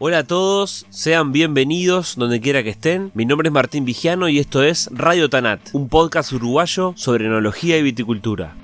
Hola a todos, sean bienvenidos donde quiera que estén. Mi nombre es Martín Vigiano y esto es Radio Tanat, un podcast uruguayo sobre enología y viticultura.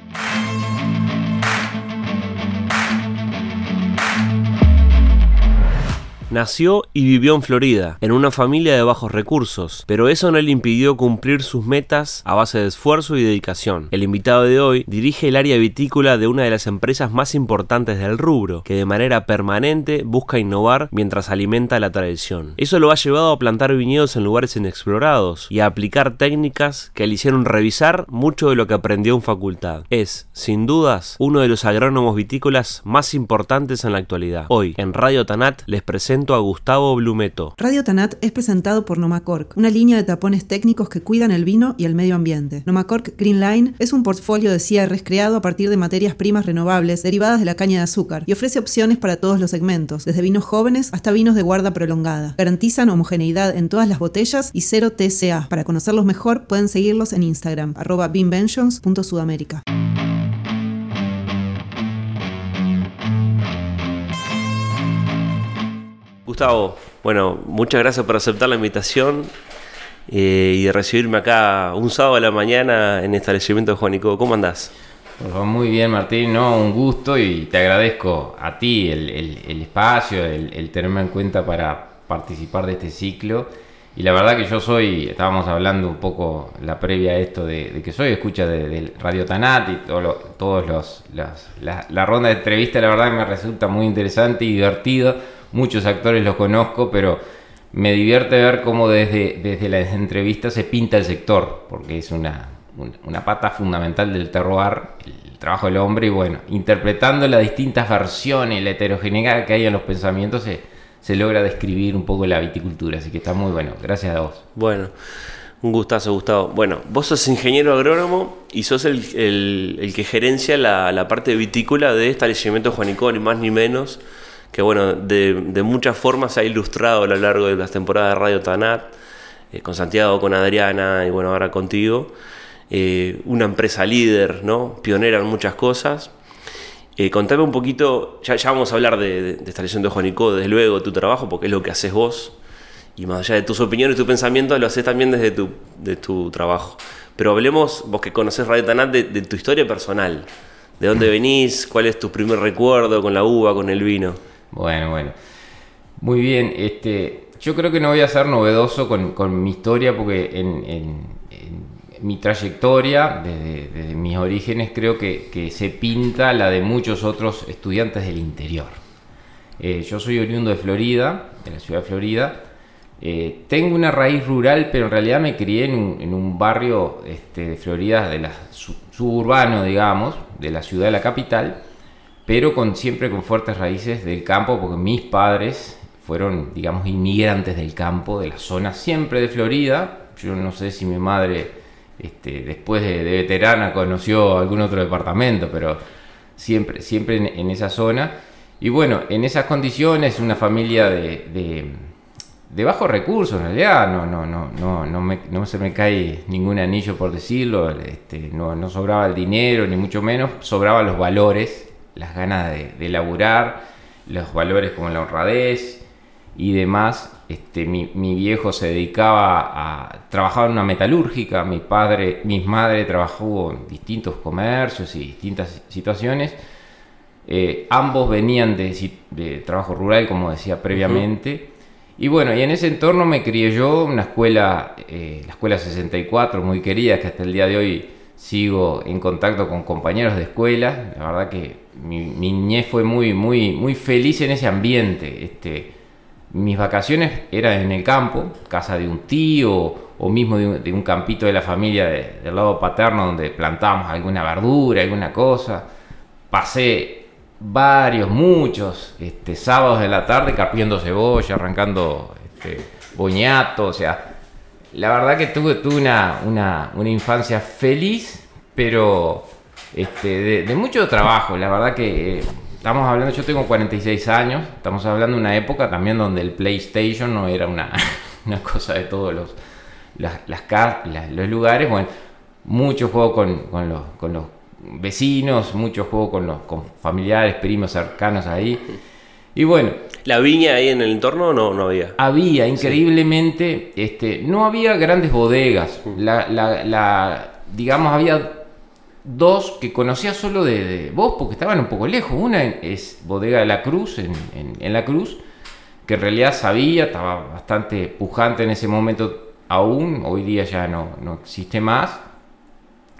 Nació y vivió en Florida, en una familia de bajos recursos, pero eso no le impidió cumplir sus metas a base de esfuerzo y dedicación. El invitado de hoy dirige el área vitícola de una de las empresas más importantes del rubro, que de manera permanente busca innovar mientras alimenta la tradición. Eso lo ha llevado a plantar viñedos en lugares inexplorados y a aplicar técnicas que le hicieron revisar mucho de lo que aprendió en facultad. Es, sin dudas, uno de los agrónomos vitícolas más importantes en la actualidad. Hoy, en Radio Tanat, les presento a Gustavo Blumeto. Radio Tanat es presentado por Nomacork, una línea de tapones técnicos que cuidan el vino y el medio ambiente. Nomacork Green Line es un portfolio de cierres creado a partir de materias primas renovables derivadas de la caña de azúcar y ofrece opciones para todos los segmentos, desde vinos jóvenes hasta vinos de guarda prolongada. Garantizan homogeneidad en todas las botellas y cero TCA. Para conocerlos mejor pueden seguirlos en Instagram, arroba beamventions.sudamérica. Gustavo, bueno, muchas gracias por aceptar la invitación eh, y de recibirme acá un sábado a la mañana en el establecimiento de Juanico. ¿Cómo andás? Pues muy bien, Martín, no, un gusto y te agradezco a ti el, espacio, el, tenerme en cuenta para participar de este ciclo. Y la verdad que yo soy, estábamos hablando un poco la previa a esto de, que soy escucha de, Radio Tanat y todo todos los, la, ronda de entrevistas, la verdad que me resulta muy interesante y divertido. Muchos actores los conozco, pero me divierte ver cómo desde, desde las entrevistas se pinta el sector, porque es una, una pata fundamental del terroir, el trabajo del hombre, y bueno, interpretando las distintas versiones, la heterogeneidad que hay en los pensamientos, se, se logra describir un poco la viticultura, así que está muy bueno, gracias a vos. Bueno. Un gustazo, Gustavo. Bueno, vos sos ingeniero agrónomo y sos el, el, que gerencia la, la, parte vitícola de establecimiento Juanico, ni más ni menos que bueno, de, muchas formas se ha ilustrado a lo largo de las temporadas de Radio Tanat, eh, con Santiago, con Adriana y bueno, ahora contigo. Eh, una empresa líder, ¿no? Pionera en muchas cosas. Eh, contame un poquito, ya, vamos a hablar de, esta lesión de Juanico, desde luego, de tu trabajo, porque es lo que haces vos. Y más allá de tus opiniones y tu pensamiento, lo haces también desde tu, de trabajo. Pero hablemos, vos que conocés Radio Tanat, de, de tu historia personal. ¿De dónde venís? ¿Cuál es tu primer recuerdo con la uva, con el vino? Bueno, bueno. Muy bien, este, yo creo que no voy a ser novedoso con, mi historia porque en, mi trayectoria, desde, mis orígenes, creo que, se pinta la de muchos otros estudiantes del interior. Eh, yo soy oriundo de Florida, de la ciudad de Florida. Eh, tengo una raíz rural, pero en realidad me crié en un, barrio este, de Florida, de la, suburbano, digamos, de la ciudad de la capital pero con, siempre con fuertes raíces del campo, porque mis padres fueron, digamos, inmigrantes del campo, de la zona siempre de Florida. Yo no sé si mi madre, este, después de, veterana, conoció algún otro departamento, pero siempre, siempre en, esa zona. Y bueno, en esas condiciones, una familia de, de, bajos recursos, en realidad, no, no, no, no, no, me, no se me cae ningún anillo por decirlo, este, no, no sobraba el dinero, ni mucho menos, sobraban los valores las ganas de, de, laburar, los valores como la honradez y demás. Este, mi, viejo se dedicaba a trabajar en una metalúrgica, mi padre, mi madre trabajó en distintos comercios y distintas situaciones. Eh, ambos venían de, trabajo rural, como decía previamente. Y bueno, y en ese entorno me crié yo, una escuela, eh, la escuela 64, muy querida, que hasta el día de hoy sigo en contacto con compañeros de escuela. La verdad que mi, niñez fue muy, muy, muy feliz en ese ambiente. Este, mis vacaciones eran en el campo, casa de un tío o mismo de un, campito de la familia del lado paterno donde plantábamos alguna verdura, alguna cosa. Pasé varios, muchos este, sábados de la tarde carpiendo cebolla, arrancando este, boñato, o sea, la verdad que tuve, una, una, una infancia feliz, pero este, de, mucho trabajo. La verdad que eh, estamos hablando, yo tengo 46 años, estamos hablando de una época también donde el PlayStation no era una, una cosa de todos los, las, las, los lugares. Bueno, mucho juego con, con, los, con los vecinos, mucho juego con los con familiares, primos cercanos ahí. Y bueno, ¿La viña ahí en el entorno no, no había? había increíblemente, este, no había grandes bodegas. La, la- la- digamos, había dos que conocía solo de, vos porque estaban un poco lejos. Una es Bodega de la Cruz, en, en- La Cruz, que en realidad sabía, estaba bastante pujante en ese momento aún, hoy día ya no, no existe más.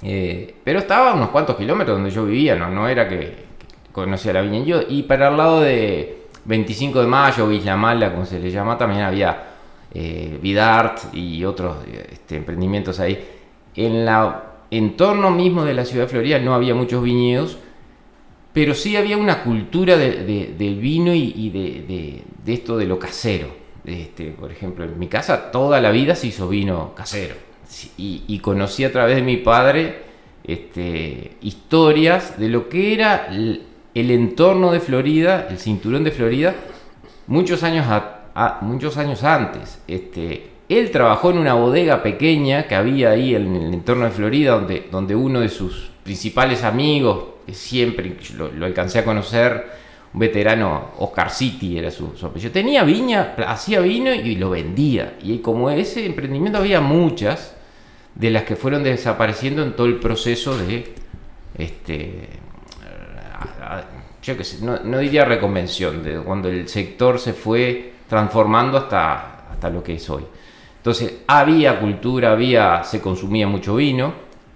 Eh, pero estaba a unos cuantos kilómetros donde yo vivía, no, no era que, que conocía la viña. Yo, y para el lado de 25 de mayo, Isla Mala, como se le llama, también había eh, Vidart y otros eh, este, emprendimientos ahí. En la entorno mismo de la ciudad de Florida no había muchos viñedos, pero sí había una cultura de- de- del vino y, de, esto de lo casero. Este, por ejemplo, en mi casa toda la vida se hizo vino casero. Y, conocí a través de mi padre este, historias de lo que era el, entorno de Florida, el cinturón de Florida, muchos años, muchos años antes. Este, él trabajó en una bodega pequeña que había ahí en el entorno de Florida, donde, donde uno de sus principales amigos, que siempre lo, alcancé a conocer, un veterano, Oscar City era su, su apellido, tenía viña, hacía vino y lo vendía. Y como ese emprendimiento había muchas, de las que fueron desapareciendo en todo el proceso de este yo qué sé, no, no diría reconvención, de cuando el sector se fue transformando hasta, hasta lo que es hoy. Entonces, había cultura, había, se consumía mucho vino,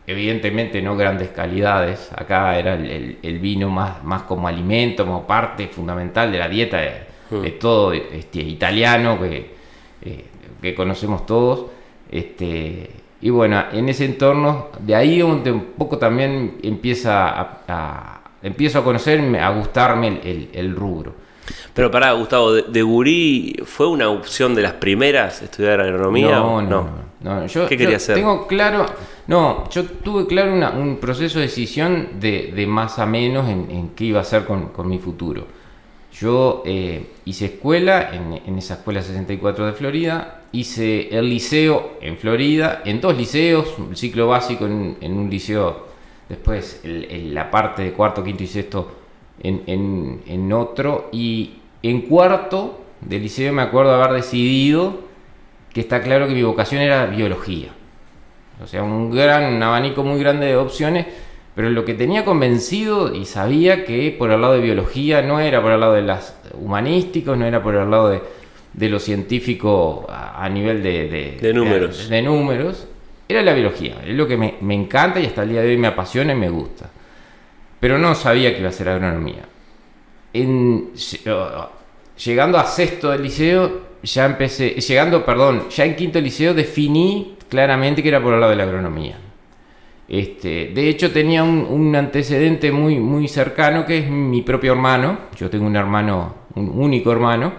evidentemente no grandes calidades, acá era el, el- el vino más, más como alimento, como parte fundamental de la dieta de, de todo este, italiano que, eh, que conocemos todos. Este, y bueno, en ese entorno, de ahí un poco también empieza a, a- empiezo a conocerme, a gustarme el, el- el rubro. Pero pará, Gustavo, ¿de, de gurí fue una opción de las primeras estudiar agronomía? No, o no, no, no. Yo, ¿Qué yo quería hacer? Tengo claro, no, yo tuve claro una- un proceso de decisión de, de más a menos en, en qué iba a hacer con, con mi futuro. Yo eh, hice escuela en, en esa escuela 64 de Florida, hice el liceo en Florida, en dos liceos, el ciclo básico en, en un liceo, después el- el- la parte de cuarto, quinto y sexto en, en- en otro, y en cuarto del liceo me acuerdo haber decidido que está claro que mi vocación era biología. O sea, un gran un abanico muy grande de opciones, pero lo que tenía convencido y sabía que por el lado de biología no era por el lado de las humanísticos, no era por el lado de, de lo científico a, a nivel de, de, De números. de- de números, era la biología. Es lo que me, me encanta y hasta el día de hoy me apasiona y me gusta. Pero no sabía que iba a ser agronomía. Llegando a sexto del liceo, ya empecé, llegando, perdón, ya en quinto liceo definí claramente que era por el lado de la agronomía. Este, de hecho tenía un, antecedente muy, muy cercano que es mi propio hermano. Yo tengo un hermano, un único hermano,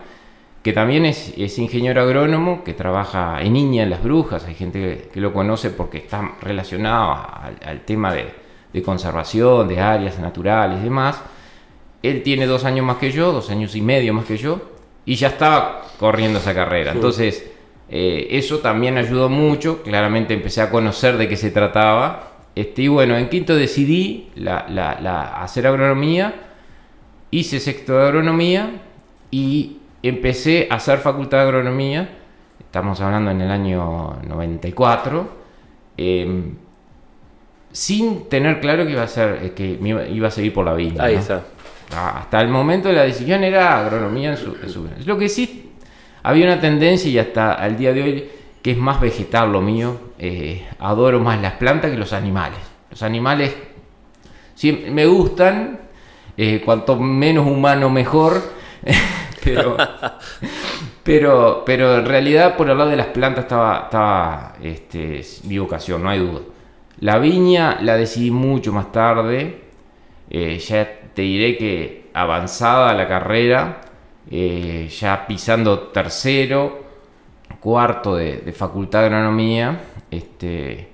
que también es, ingeniero agrónomo, que trabaja en Iña, en Las Brujas. Hay gente que, lo conoce porque está relacionado al tema de, de conservación, de áreas naturales y demás. Él tiene dos años más que yo, dos años y medio más que yo, y ya estaba corriendo esa carrera. Entonces, eh, eso también ayudó mucho. Claramente empecé a conocer de qué se trataba. Este, y bueno, en quinto decidí la, la- la- hacer agronomía, hice sexto de agronomía y empecé a hacer facultad de agronomía. Estamos hablando en el año 94. em, sin tener claro que iba a ser eh, que iba, a seguir por la vida. Ahí ¿no? está. Ah, Hasta el momento la decisión era agronomía en su, en su- Lo que sí había una tendencia y hasta al día de hoy que es más vegetal lo mío. eh, adoro más las plantas que los animales. Los animales sí, me gustan. eh, cuanto menos humano mejor. pero, pero, pero en realidad por lado de las plantas estaba, estaba este, mi vocación, no hay duda. La viña la decidí mucho más tarde. Eh, ya te diré que avanzada la carrera, eh, ya pisando tercero, cuarto de, de facultad de agronomía. Este,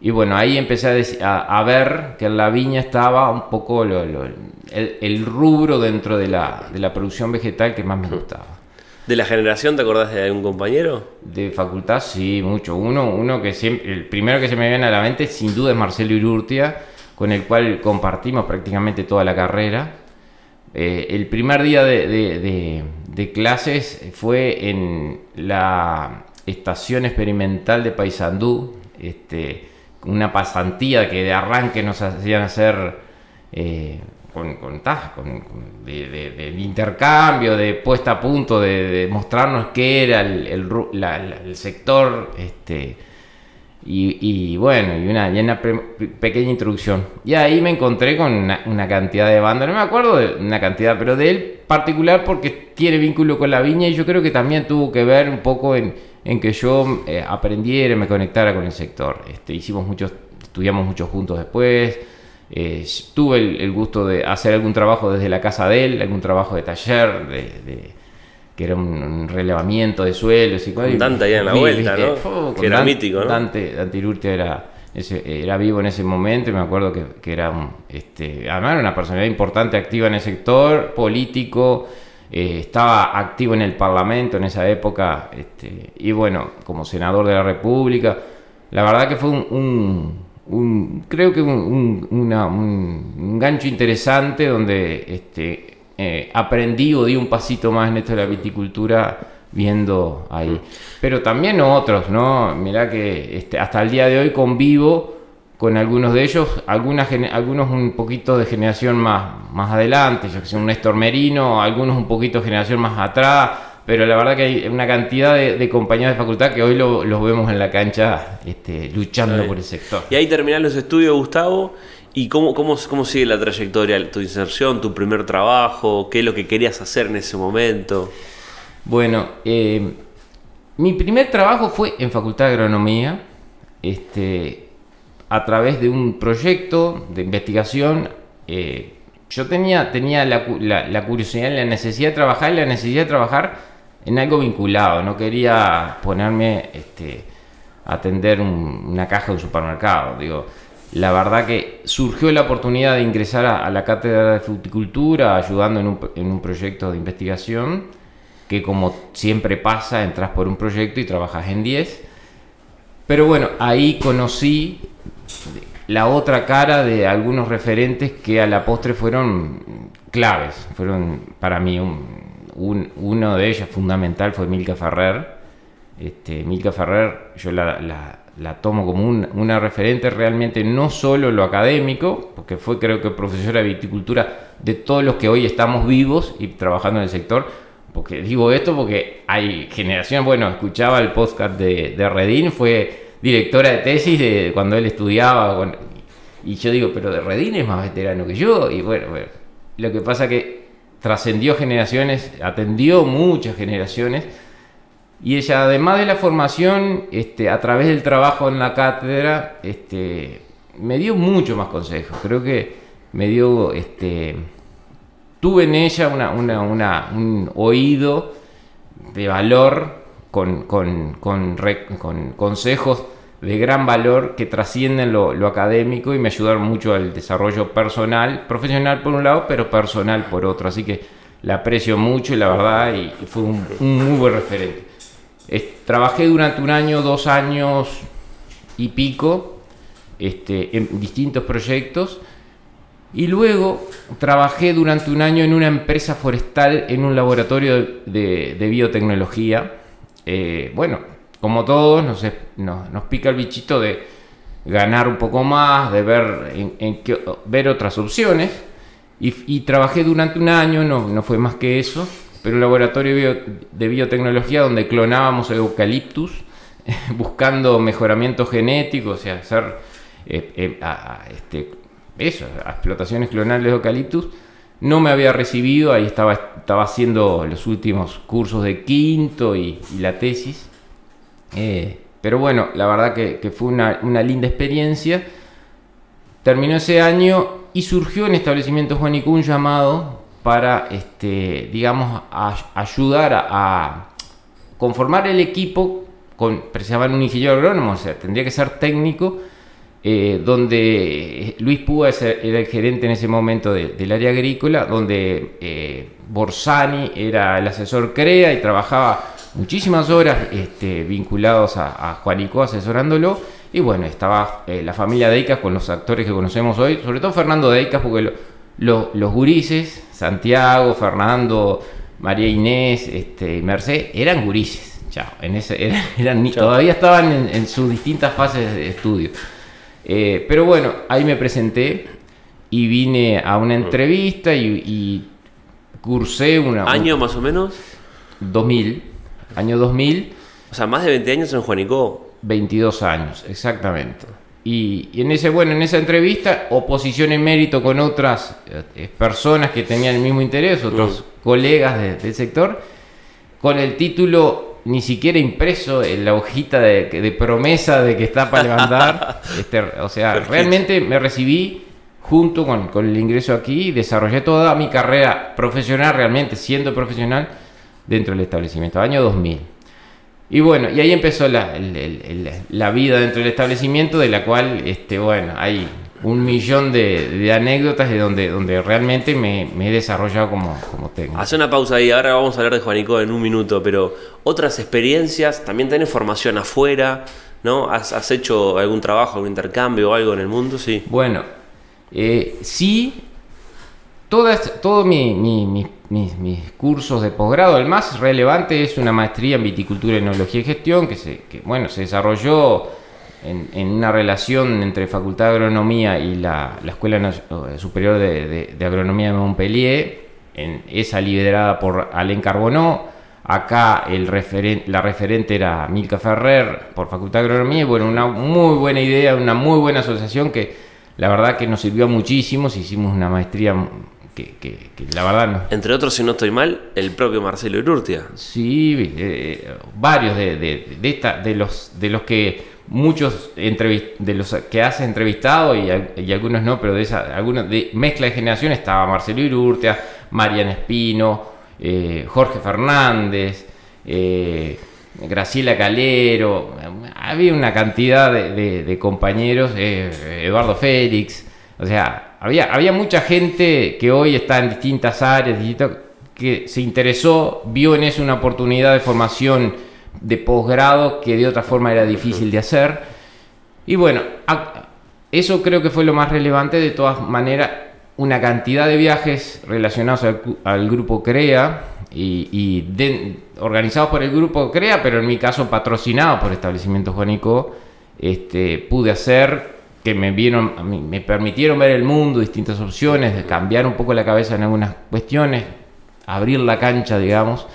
y bueno, ahí empecé a, dec- a- a ver que en la viña estaba un poco lo- lo- el, el rubro dentro de la, de la producción vegetal que más me gustaba. ¿De la generación te acordás de algún compañero? De facultad, sí, mucho. Uno, uno que siempre, el primero que se me viene a la mente, sin duda, es Marcelo Irurtia, con el cual compartimos prácticamente toda la carrera. eh, el primer día de, clases fue en la estación experimental de Paysandú, este, una pasantía que de arranque nos hacían hacer eh, con, con, de, intercambio, de puesta a punto, de, mostrarnos qué era el, sector. Este, y, bueno, y una, una pequeña introducción. Y ahí me encontré con una, cantidad de bandas, no me acuerdo de una cantidad, pero de él particular porque tiene vínculo con la viña y yo creo que también tuvo que ver un poco en, que yo eh, aprendiera, me conectara con el sector. Este, hicimos muchos, estudiamos mucho juntos después. Eh, tuve el, gusto de hacer algún trabajo desde la casa de él, algún trabajo de taller, de que era un, relevamiento de suelos y Con Dante ahí en la vuelta, ¿no? que era mítico, ¿no? Dante, Dante era, era vivo en ese momento y me acuerdo que, era, este, además era una personalidad importante, activa en el sector político, eh, estaba activo en el Parlamento en esa época este, y bueno, como senador de la República. La verdad que fue un, creo que un, un, gancho interesante donde este, eh, aprendí o di un pasito más en esto de la viticultura viendo ahí. Pero también otros, ¿no? Mirá que este, hasta el día de hoy convivo con algunos de ellos, algunas, algunos un poquito de generación más, más adelante, yo que sé, un Néstor Merino, algunos un poquito de generación más atrás, pero la verdad que hay una cantidad de, compañeros de facultad que hoy los vemos en la cancha este, luchando por el sector. Y ahí terminan los estudios, Gustavo, ¿Y cómo, cómo, cómo sigue la trayectoria, tu inserción, tu primer trabajo? ¿Qué es lo que querías hacer en ese momento? Bueno, eh, mi primer trabajo fue en Facultad de Agronomía, este, a través de un proyecto de investigación. Eh, yo tenía, tenía la, la, curiosidad, la necesidad de trabajar y la necesidad de trabajar en algo vinculado. No quería ponerme este, a atender una caja de un supermercado. Digo, la verdad que surgió la oportunidad de ingresar a, la cátedra de fruticultura ayudando en un, proyecto de investigación que como siempre pasa, entras por un proyecto y trabajas en 10. Pero bueno, ahí conocí la otra cara de algunos referentes que a la postre fueron claves, fueron para mí uno de ellos fundamental fue Milka Ferrer. Este, Milka Ferrer, yo la, tomo como una referente realmente no solo lo académico, porque fue creo que profesora de viticultura de todos los que hoy estamos vivos y trabajando en el sector, porque digo esto porque hay generación, bueno, escuchaba el podcast de, de Redín, fue directora de tesis de cuando él estudiaba, y yo digo, pero de Redín es más veterano que yo, y bueno, bueno lo que pasa que trascendió generaciones, atendió muchas generaciones, y ella, además de la formación, este, a través del trabajo en la cátedra, este, me dio mucho más consejos. Creo que me dio, este, tuve en ella una, un oído de valor con, con, consejos de gran valor que trascienden lo, académico y me ayudaron mucho al desarrollo personal, profesional por un lado, pero personal por otro. Así que la aprecio mucho y la verdad y, fue un muy buen referente trabajé durante un año, dos años y pico este, en distintos proyectos y luego trabajé durante un año en una empresa forestal en un laboratorio de, biotecnología. Eh, bueno, como todos, nos, pica el bichito de ganar un poco más, de ver, otras opciones. Y, trabajé durante un año, no, fue más que eso pero un laboratorio de biotecnología donde clonábamos eucaliptus buscando mejoramiento genético, o sea, hacer eh, eh, este, eso, explotaciones clonales de eucaliptus. No me había recibido, ahí estaba haciendo los últimos cursos de quinto y, la tesis. Eh, pero bueno, la verdad que, fue una, linda experiencia. Terminó ese año y surgió en establecimiento Juanico un llamado para, este, digamos, ayudar a, conformar el equipo, con, precisaban un ingeniero agrónomo, o sea, tendría que ser técnico, eh, donde Luis Púa era el gerente en ese momento del área agrícola, donde eh, Borsani era el asesor CREA y trabajaba muchísimas horas este, vinculados a, a Juanico asesorándolo. Y bueno, estaba eh, la familia Deicas con los actores que conocemos hoy, sobre todo Fernando Deicas, porque los, los gurises, Santiago, Fernando, María Inés, este, Mercedes, eran gurises. Chao, en ese, eran, eran ni- todavía estaban en, en sus distintas fases de estudio. Eh, pero bueno, ahí me presenté y vine a una entrevista y, y cursé una... ¿Año más o menos? 2000, año 2000, O sea, más de 20 años en Juanico. 22 años, exactamente. Y, y en ese, bueno, en esa entrevista, oposición en mérito con otras eh, personas que tenían el mismo interés, otros colegas de- del sector, con el título ni siquiera impreso en la hojita de, de promesa de que está para levantar. Este, o sea, Perfecto. realmente me recibí junto con, con el ingreso aquí desarrollé toda mi carrera profesional, realmente siendo profesional, dentro del establecimiento, año 2000. Y bueno, y ahí empezó la, el- el- el- la vida dentro del establecimiento, de la cual, este, bueno, hay un millón de, de anécdotas de donde, donde realmente me, me he desarrollado como, como técnico. Hace una pausa ahí, ahora vamos a hablar de Juanico en un minuto, pero otras experiencias, también tenés formación afuera, ¿no? ¿Has, has hecho algún trabajo, algún intercambio o algo en el mundo? Sí. Bueno, eh, sí, todos mi- mi- mi- mis, mis cursos de posgrado, el más relevante es una maestría en viticultura, enología y gestión, que, se, que, bueno, se desarrolló en, en una relación entre Facultad de Agronomía y la, la Escuela eh, Superior de, de- de Agronomía de Montpellier, en, esa liderada por Alain Carbonó. Acá el referen- la referente era Milka Ferrer por Facultad de Agronomía. Y bueno, una muy buena idea, una muy buena asociación que la verdad que nos sirvió muchísimo. Hicimos una maestría que, que- que la verdad nos, Entre otros, si no estoy mal, el propio Marcelo Urrutia. Sí, eh, varios de, de, de esta, de los de los que muchos de los que has entrevistado y, y algunos no, pero de esa algunos de mezcla de generación estaba Marcelo Irurtia, Mariana Espino, eh, Jorge Fernández, eh, Graciela Calero, había una cantidad de, de- compañeros, Eduardo Félix, o sea, había, había mucha gente que hoy está en distintas áreas, que se interesó, vio en eso una oportunidad de formación de posgrado que de otra forma era difícil de hacer. Y bueno, eso creo que fue lo más relevante. De todas maneras, una cantidad de viajes relacionados al, grupo CREA y, organizados por el grupo CREA, pero en mi caso patrocinados por Establecimiento Juanico, este, pude hacer que me vieron, a mí- me permitieron ver el mundo, distintas opciones, cambiar un poco la cabeza en algunas cuestiones, abrir la cancha, digamos,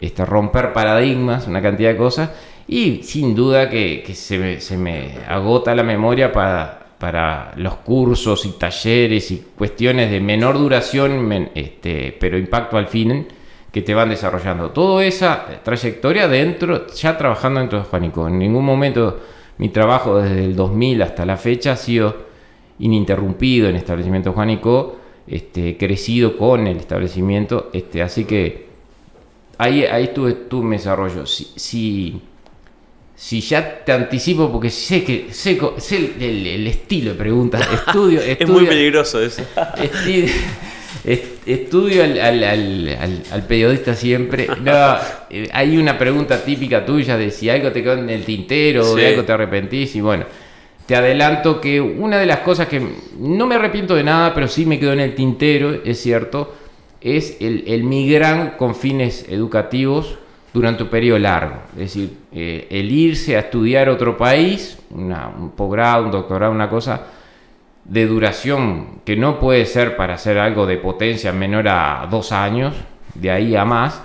este, romper paradigmas, una cantidad de cosas, y sin duda que, que se, me, se me agota la memoria para, para los cursos y talleres y cuestiones de menor duración, este, pero impacto al fin, que te van desarrollando. Toda esa trayectoria dentro, ya trabajando dentro de Juanico. En ningún momento mi trabajo desde el 2000 hasta la fecha ha sido ininterrumpido en establecimiento Juanico, este, crecido con el establecimiento, este, así que ahí, ahí tuve, tuve mi desarrollo. Si, si, si ya te anticipo, porque sé que sé, sé el, el- el estilo de preguntas, estudio, Es muy peligroso eso. Estudio al, al- al- al- al periodista siempre. No, eh, hay una pregunta típica tuya de si algo te quedó en el tintero o de algo te arrepentís. Y bueno, te adelanto que una de las cosas que no me arrepiento de nada, pero sí me quedó en el tintero, es cierto, es el, el migrar con fines educativos durante un periodo largo. Es decir, eh, el irse a estudiar otro país, una- un posgrado, un doctorado, una cosa de duración que no puede ser para hacer algo de potencia menor a dos años, de ahí a más.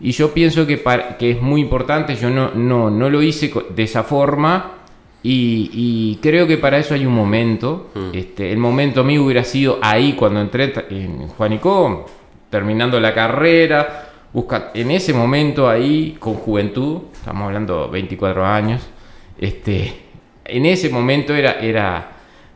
Y yo pienso que, para- que es muy importante, yo no, no, no lo hice de esa forma y, y creo que para eso hay un momento. Este, el momento mío hubiera sido ahí cuando entré en Juanico, terminando la carrera, busca, en ese momento ahí con juventud, estamos hablando 24 años, este, en ese momento era, era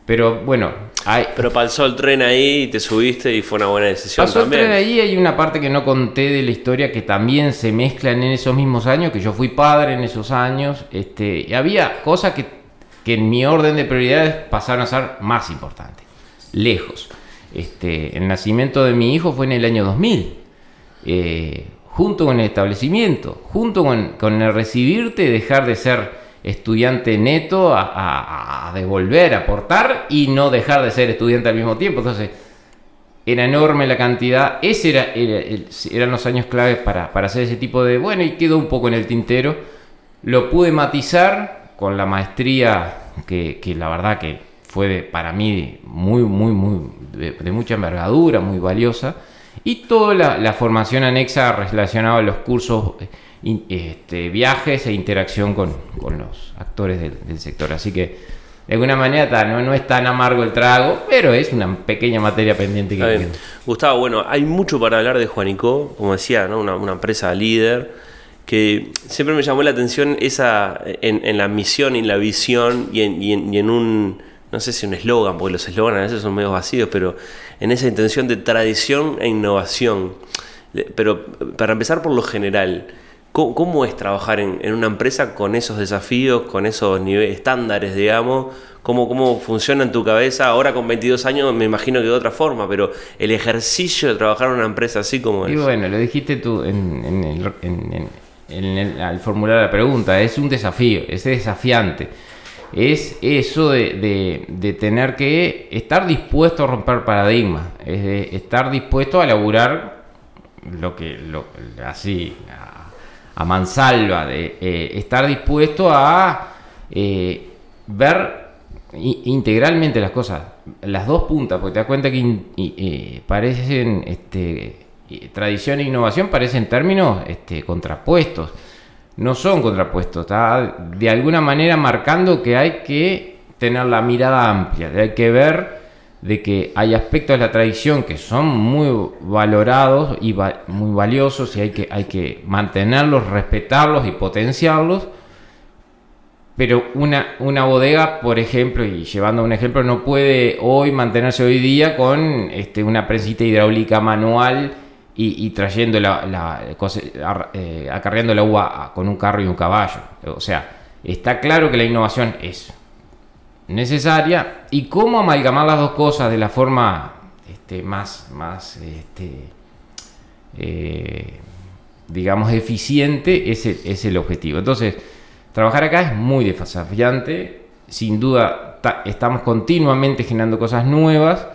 pero bueno, hay, Pero pasó el tren ahí y te subiste y fue una buena decisión Pasó el también. tren ahí, hay una parte que no conté de la historia que también se mezclan en esos mismos años, que yo fui padre en esos años, este, y había cosas que, que en mi orden de prioridades pasaron a ser más importantes, lejos. Este, el nacimiento de mi hijo fue en el año 2000, eh, junto con el establecimiento, junto con, con el recibirte dejar de ser estudiante neto a, a- a devolver, aportar y no dejar de ser estudiante al mismo tiempo. Entonces, era enorme la cantidad. Ese era, eran los años claves para, para hacer ese tipo de. Bueno, y quedó un poco en el tintero. Lo pude matizar con la maestría que, que la verdad que fue para mí muy, muy, muy de, mucha envergadura, muy valiosa. Y toda la, formación anexa relacionada a los cursos, este, viajes e interacción con, con los actores del, sector. Así que de alguna manera no, no es tan amargo el trago, pero es una pequeña materia pendiente que Gustavo, bueno, hay mucho para hablar de Juanico, como decía, ¿no? una, una empresa líder que siempre me llamó la atención esa en, en la misión y en la visión y en, y en un no sé si un eslogan, porque los eslogans a veces son medio vacíos, pero en esa intención de tradición e innovación. Pero para empezar por lo general, ¿cómo, es trabajar en, una empresa con esos desafíos, con esos niveles estándares, digamos? ¿Cómo, ¿Cómo funciona en tu cabeza? Ahora con 22 años me imagino que de otra forma, pero el ejercicio de trabajar en una empresa así como es. Y bueno, lo dijiste tú en, al formular la pregunta, es un desafío, es desafiante es eso de, tener que estar dispuesto a romper paradigmas, es de estar dispuesto a elaborar lo que, lo, así, a, mansalva, de eh, estar dispuesto a eh, ver integralmente las cosas, las dos puntas, porque te das cuenta que eh, parecen, este, tradición e innovación parecen términos este, contrapuestos. No son contrapuestos, está de alguna manera marcando que hay que tener la mirada amplia, hay que ver de que hay aspectos de la tradición que son muy valorados y muy valiosos y hay que, hay que mantenerlos, respetarlos y potenciarlos, pero una, una bodega, por ejemplo, y llevando un ejemplo, no puede hoy mantenerse hoy día con este, una presita hidráulica manual y, trayendo la, eh, acarreando la uva con un carro y un caballo. O sea, está claro que la innovación es necesaria y cómo amalgamar las dos cosas de la forma este, más, más este, eh, digamos, eficiente es el, es el objetivo. Entonces, trabajar acá es muy desafiante, sin duda estamos continuamente generando cosas nuevas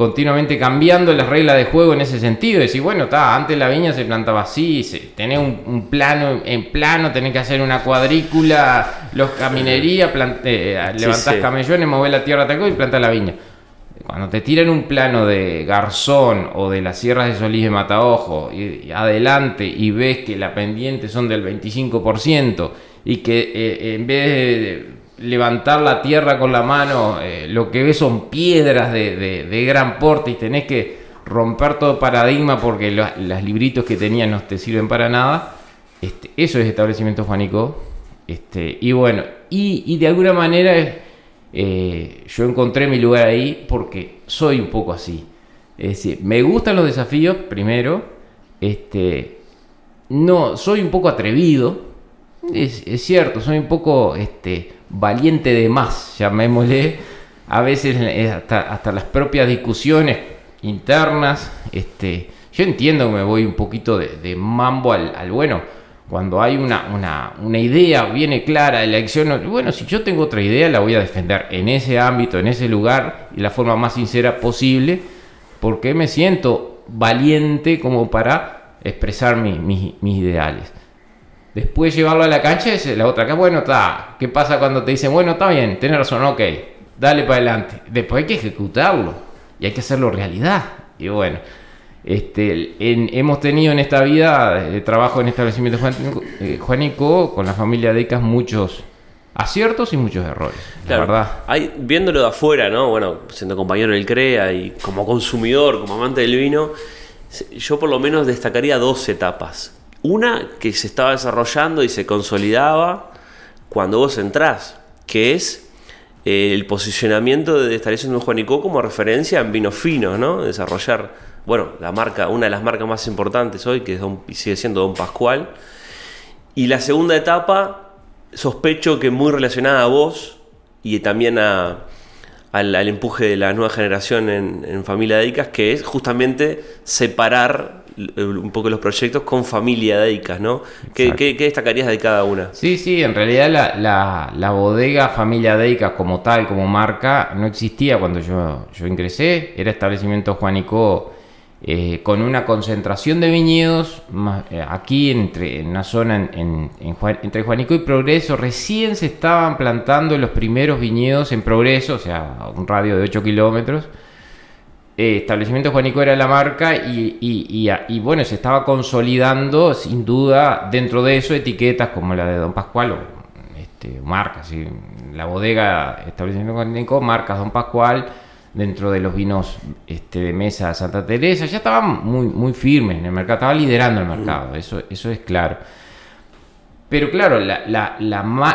continuamente cambiando las reglas de juego en ese sentido. Decir, bueno, está, antes la viña se plantaba así, se, tenés un, plano en plano, tenés que hacer una cuadrícula, los caminería, eh, levantás camellones, movés la tierra y plantás la viña. Cuando te tiran un plano de Garzón o de las sierras de Solís de Mataojo y, adelante y ves que la pendiente son del 25% y que eh, en vez de levantar la tierra con la mano, eh, lo que ves son piedras de, gran porte y tenés que romper todo paradigma porque los, libritos que tenías no te sirven para nada. Este, eso es establecimiento Juanico. Este, y bueno, y, de alguna manera eh, yo encontré mi lugar ahí porque soy un poco así. Es decir, me gustan los desafíos, primero. Este, no, soy un poco atrevido. Es, es cierto, soy un poco este, valiente de más, llamémosle, a veces hasta, las propias discusiones internas, este, yo entiendo que me voy un poquito de, mambo al, bueno, cuando hay una, una, idea viene clara de la acción, bueno, si yo tengo otra idea la voy a defender en ese ámbito, en ese lugar, y la forma más sincera posible, porque me siento valiente como para expresar mis ideales. Después llevarlo a la cancha es la otra. Que bueno, está. ¿Qué pasa cuando te dicen, bueno, está bien, tienes razón, ok, dale para adelante? Después hay que ejecutarlo y hay que hacerlo realidad. Y bueno, este, hemos tenido en esta vida de trabajo en establecimiento eh, Juanico, con la familia Decas muchos aciertos y muchos errores. la verdad. Hay, viéndolo de afuera, ¿no? Bueno, siendo compañero del CREA y como consumidor, como amante del vino, yo por lo menos destacaría dos etapas una que se estaba desarrollando y se consolidaba cuando vos entrás, que es eh, el posicionamiento de establecimiento de Juanico como referencia en vino fino, ¿no? Desarrollar, bueno, la marca, una de las marcas más importantes hoy, que sigue siendo Don Pascual. Y la segunda etapa, sospecho que muy relacionada a vos y también al, empuje de la nueva generación en, Familia de Dicas, que es justamente separar un poco los proyectos con familia Deicas, ¿no? ¿Qué, ¿Qué, destacarías de cada una? Sí, sí, en realidad la, bodega familia Deicas como tal, como marca, no existía cuando yo, yo ingresé. Era establecimiento Juanico eh, con una concentración de viñedos eh, aquí entre, en una zona en, entre Juanico y Progreso. Recién se estaban plantando los primeros viñedos en Progreso, o sea, un radio de 8 kilómetros. Eh, establecimiento Juanico era la marca y, y, bueno, se estaba consolidando sin duda dentro de eso etiquetas como la de Don Pascual o este, marcas, la bodega Establecimiento Juanico, marcas Don Pascual dentro de los vinos este, de mesa Santa Teresa, ya estaban muy, muy firmes en el mercado, estaba liderando el mercado, eso, eso es claro. Pero claro, la, la,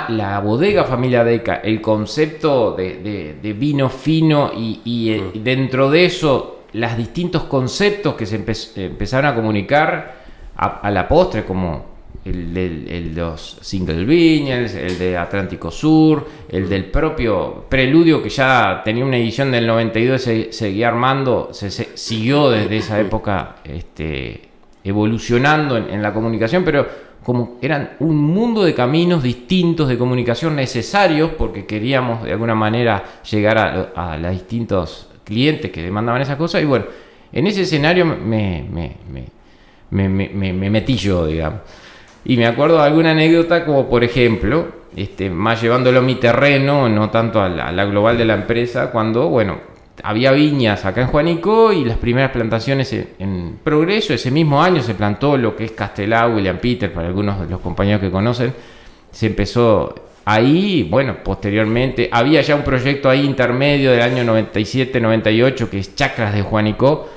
la, bodega familia Deca, el concepto de, de, vino fino y, eh, dentro de eso los distintos conceptos que se empezaron a comunicar a la postre, como el de los single vinyls, el de Atlántico Sur, el del propio Preludio que ya tenía una edición del 92 se seguía armando, se, siguió desde esa época este, evolucionando en, la comunicación, pero como eran un mundo de caminos distintos de comunicación necesarios porque queríamos de alguna manera llegar a, los distintos clientes que demandaban esas cosas y bueno, en ese escenario me, me, me metí yo, digamos. Y me acuerdo de alguna anécdota como por ejemplo, este, más llevándolo a mi terreno, no tanto a la, global de la empresa, cuando, bueno, había viñas acá en Juanico y las primeras plantaciones en, Progreso, ese mismo año se plantó lo que es Castelao, William Peter, para algunos de los compañeros que conocen, se empezó ahí, bueno, posteriormente había ya un proyecto ahí intermedio del año 97-98 que es Chacras de Juanico,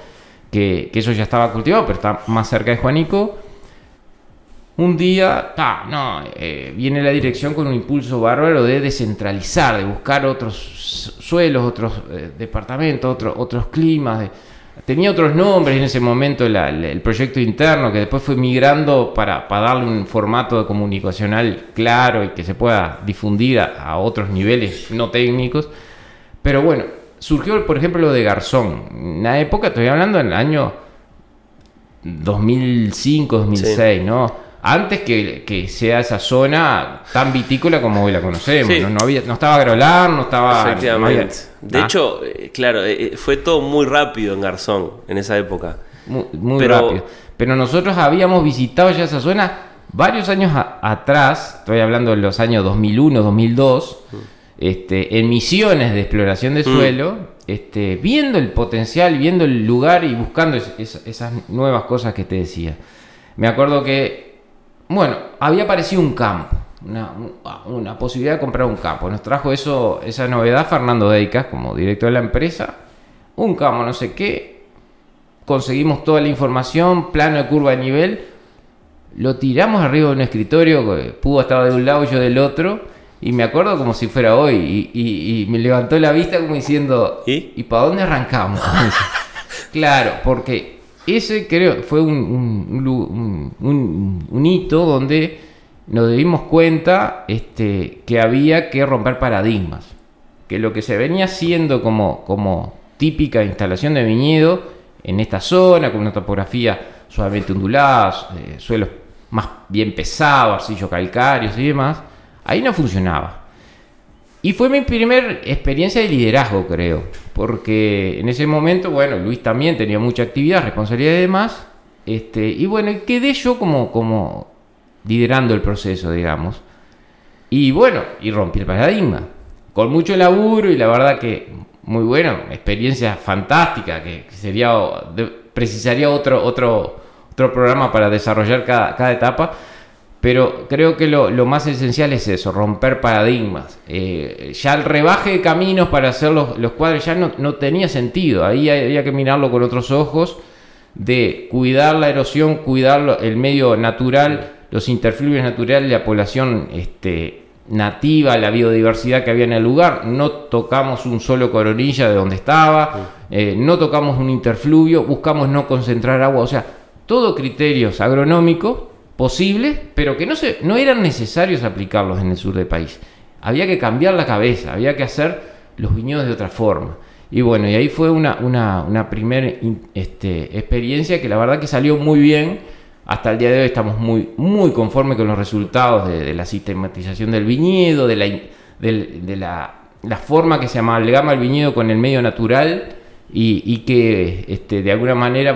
que, que eso ya estaba cultivado, pero está más cerca de Juanico un día, ta, no, eh, viene la dirección con un impulso bárbaro de descentralizar, de buscar otros suelos, otros eh, departamentos, otros climas. tenía otros nombres en ese momento el proyecto interno que después fue migrando para, darle un formato comunicacional claro y que se pueda difundir a, otros niveles no técnicos. Pero bueno, surgió por ejemplo lo de Garzón. En la época, estoy hablando en el año 2005, 2006, ¿no? Antes que, sea esa zona tan vitícola como hoy la conocemos. ¿no? había, no estaba Agrolar, no estaba... Efectivamente. de hecho, eh, claro, eh, eh, fue todo muy rápido en Garzón en esa época. Muy, rápido. Pero nosotros habíamos visitado ya esa zona varios años atrás, estoy hablando de los años 2001, 2002, mm. este, en misiones de exploración de mm. suelo, este, viendo el potencial, viendo el lugar y buscando esas nuevas cosas que te decía. Me acuerdo que bueno, había aparecido un campo, una, posibilidad de comprar un campo. Nos trajo eso, esa novedad Fernando Deicas como director de la empresa. Un campo, no sé qué. Conseguimos toda la información, plano de curva de nivel. Lo tiramos arriba de un escritorio, pudo estaba de un lado y yo del otro. Y me acuerdo como si fuera hoy. Y, me levantó la vista como diciendo, ¿y, ¿y para dónde arrancamos? claro, porque ese creo fue un, un, hito donde nos dimos cuenta este, que había que romper paradigmas, que lo que se venía haciendo como, como típica instalación de viñedo en esta zona, con una topografía suavemente ondulada, eh, suelos más bien pesados, arcillo calcáreos y demás, ahí no funcionaba. Y fue mi primera experiencia de liderazgo, creo, porque en ese momento, bueno, Luis también tenía mucha actividad, responsabilidad y demás, este, y bueno, quedé yo como, como liderando el proceso, digamos. Y bueno, y rompí el paradigma, con mucho laburo y la verdad que muy bueno, experiencia fantástica, que sería, precisaría otro, otro, otro programa para desarrollar cada, cada etapa pero creo que lo, más esencial es eso, romper paradigmas. Eh, ya el rebaje de caminos para hacer los, los cuadros ya no, no, tenía sentido. Ahí había que mirarlo con otros ojos, de cuidar la erosión, cuidar el medio natural, los interfluvios naturales, la población este, nativa, la biodiversidad que había en el lugar. No tocamos un solo coronilla de donde estaba, eh, no tocamos un interfluvio, buscamos no concentrar agua. O sea, todo criterios agronómicos posibles, pero que no, se, no eran necesarios aplicarlos en el sur del país. Había que cambiar la cabeza, había que hacer los viñedos de otra forma. Y bueno, y ahí fue una, una, primera este, experiencia que la verdad que salió muy bien. Hasta el día de hoy estamos muy, muy conformes con los resultados de, la sistematización del viñedo, de la, de, la, forma que se amalgama el viñedo con el medio natural y, que este, de alguna manera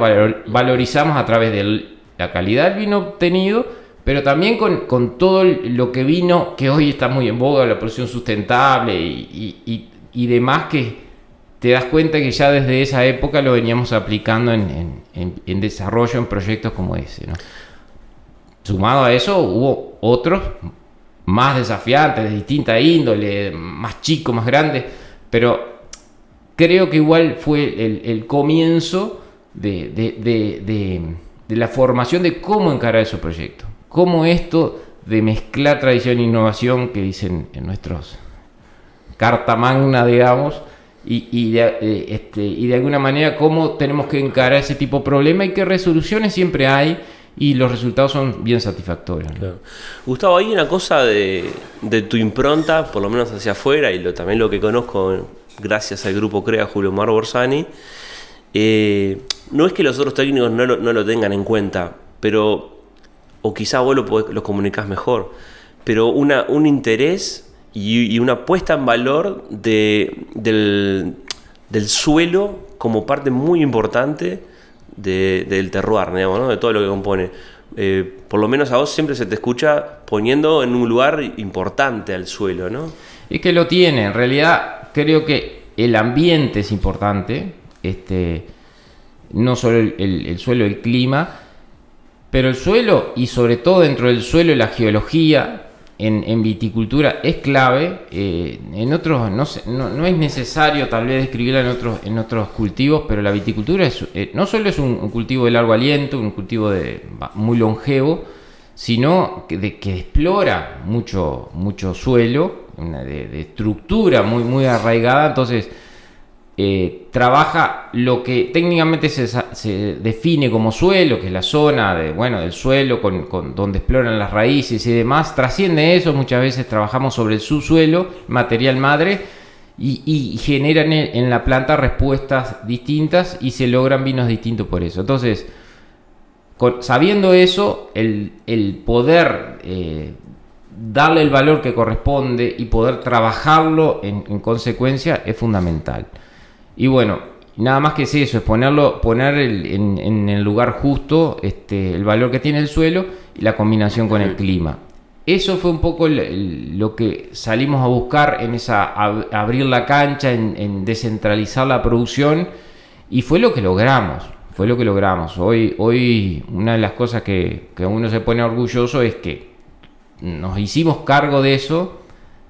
valorizamos a través de la calidad del vino obtenido, pero también con, todo lo que vino, que hoy está muy en boga, la producción sustentable y, y demás que te das cuenta que ya desde esa época lo veníamos aplicando en, desarrollo, en proyectos como ese. Sumado a eso, hubo otros más desafiantes, de distinta índole, más chicos, más grandes, pero creo que igual fue el, comienzo de, la formación de cómo encarar esos proyectos. Cómo esto de mezclar tradición e innovación que dicen en nuestros carta magna, digamos, y, de, eh, este, y de alguna manera cómo tenemos que encarar ese tipo de problema y qué resoluciones siempre hay y los resultados son bien satisfactorios. Gustavo, hay una cosa de, tu impronta, por lo menos hacia afuera, y también lo que conozco gracias al grupo CREA Julio Mar Borsani, eh, no es que los otros técnicos no lo, tengan en cuenta, pero, o quizá vos lo, lo comunicás mejor, pero una, un interés y, una puesta en valor de, del, suelo como parte muy importante del terroir, digamos, de todo lo que compone. Eh, por lo menos a vos siempre se te escucha poniendo en un lugar importante al suelo, ¿no? Es que lo tiene, en realidad creo que el ambiente es importante, este, no solo el, el suelo, el clima, pero el suelo y sobre todo dentro del suelo la geología, en, viticultura es clave. Eh, en otros no, no, es necesario tal vez describirla en otros, en otros cultivos, pero la viticultura eh, no solo es un, cultivo de largo aliento, un cultivo de, muy longevo, sino que, que explora mucho, mucho suelo, de, de, estructura muy, muy arraigada. Entonces, eh, trabaja lo que técnicamente se, define como suelo, que es la zona de, bueno, del suelo con, donde exploran las raíces y demás, trasciende eso, muchas veces trabajamos sobre el subsuelo, material madre, y, generan en, la planta respuestas distintas y se logran vinos distintos por eso. Entonces, sabiendo eso, el, poder eh, darle el valor que corresponde y poder trabajarlo en consecuencia es fundamental. Y bueno, nada más que es eso, es ponerlo, poner en, el lugar justo este, el valor que tiene el suelo y la combinación con el clima. Eso fue un poco lo que salimos a buscar en esa abrir la cancha, en, descentralizar la producción y fue lo que logramos. Fue lo que logramos. Hoy, hoy una de las cosas que, que uno se pone orgulloso es que nos hicimos cargo de eso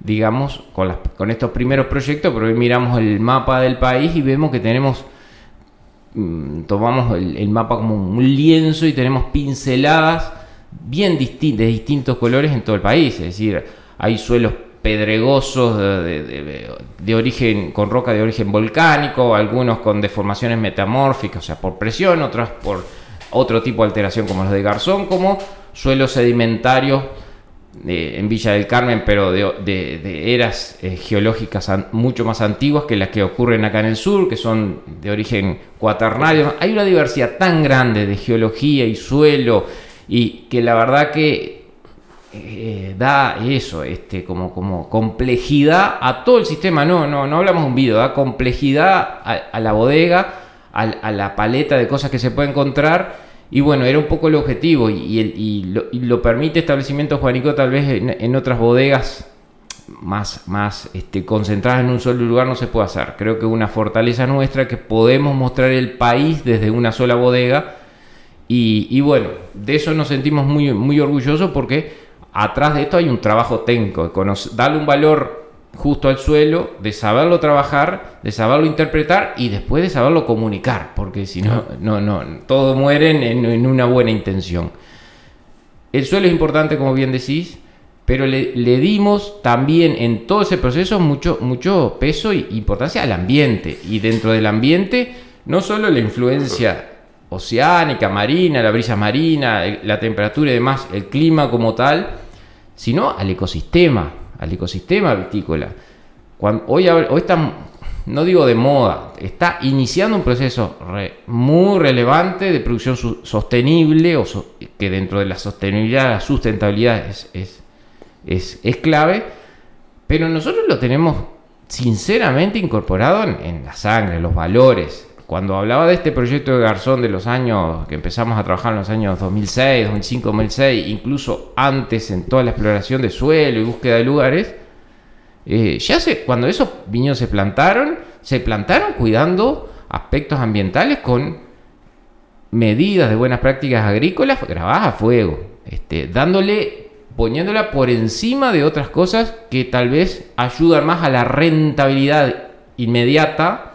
digamos, con, con estos primeros proyectos, pero hoy miramos el mapa del país y vemos que tenemos, mm, tomamos el, mapa como un lienzo y tenemos pinceladas bien distintas, de distintos colores en todo el país, es decir, hay suelos pedregosos de, origen con roca de origen volcánico, algunos con deformaciones metamórficas, o sea, por presión, otros por otro tipo de alteración como los de Garzón, como suelos sedimentarios en Villa del Carmen, pero de, eras eh, geológicas mucho más antiguas que las que ocurren acá en el sur, que son de origen cuaternario. Hay una diversidad tan grande de geología y suelo, y que la verdad que eh, da eso, este, como, como complejidad a todo el sistema. No, no, no hablamos de un video, da complejidad a, la bodega, a la paleta de cosas que se puede encontrar y bueno, era un poco el objetivo y, lo, permite establecimiento Juanico tal vez en, otras bodegas más, más este, concentradas en un solo lugar no se puede hacer. Creo que una fortaleza nuestra que podemos mostrar el país desde una sola bodega y, bueno, de eso nos sentimos muy, muy orgullosos porque atrás de esto hay un trabajo técnico, darle un valor justo al suelo, de saberlo trabajar, de saberlo interpretar y después de saberlo comunicar, porque si no, no, no, todo muere en, una buena intención. El suelo es importante, como bien decís, pero le, dimos también en todo ese proceso mucho, mucho peso e importancia al ambiente. Y dentro del ambiente, no solo la influencia oceánica, marina, la brisa marina, la temperatura y demás, el clima como tal, sino al ecosistema al ecosistema vitícola. Hoy, hoy están no digo de moda, está iniciando un proceso muy relevante de producción sostenible, o que dentro de la sostenibilidad, la sustentabilidad es, es, es, clave, pero nosotros lo tenemos sinceramente incorporado en, en la sangre, los valores, cuando hablaba de este proyecto de Garzón de los años que empezamos a trabajar en los años 2006, 2005, 2006, incluso antes en toda la exploración de suelo y búsqueda de lugares, eh, ya se, cuando esos viñedos se plantaron, se plantaron cuidando aspectos ambientales con medidas de buenas prácticas agrícolas grabadas a fuego, este, dándole, poniéndola por encima de otras cosas que tal vez ayudan más a la rentabilidad inmediata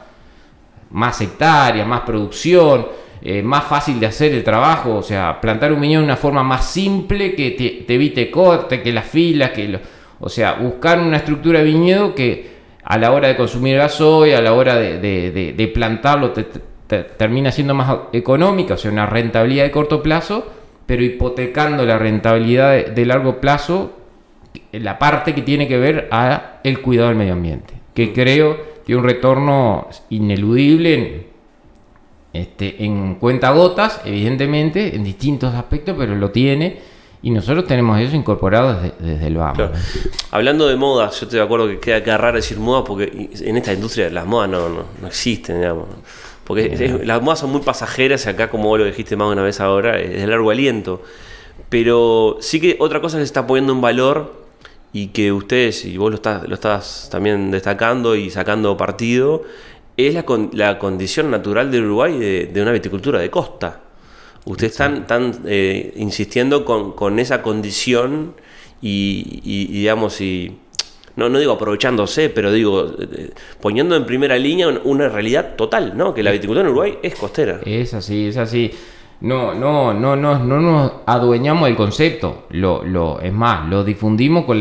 más hectárea, más producción, eh, más fácil de hacer el trabajo, o sea, plantar un viñedo de una forma más simple que te, evite corte, que las filas, que o sea, buscar una estructura de viñedo que a la hora de consumir gasoil, a la hora de, plantarlo, te, termina siendo más económica, o sea, una rentabilidad de corto plazo, pero hipotecando la rentabilidad de, largo plazo, la parte que tiene que ver a el cuidado del medio ambiente, que creo tiene un retorno ineludible este, en cuentagotas, evidentemente, en distintos aspectos, pero lo tiene. Y nosotros tenemos eso incorporado desde, el vamos. Hablando de moda, yo estoy de acuerdo que queda, queda raro decir moda porque en esta industria las modas no, no, existen, digamos. Porque las modas son muy pasajeras y acá, como vos lo dijiste más una vez ahora, es de largo aliento. Pero sí que otra cosa que se está poniendo en valor y que ustedes, y vos lo estás, lo estás también destacando y sacando partido, es la, la condición natural del Uruguay de, una viticultura de costa. Ustedes están, eh, insistiendo con, esa condición y, digamos, y no, no digo aprovechándose, pero digo, eh, poniendo en primera línea una realidad total, ¿no? Que la viticultura en Uruguay es costera. Es así, es así no, no, no, no, no nos adueñamos del concepto. Lo, lo, es más, lo difundimos con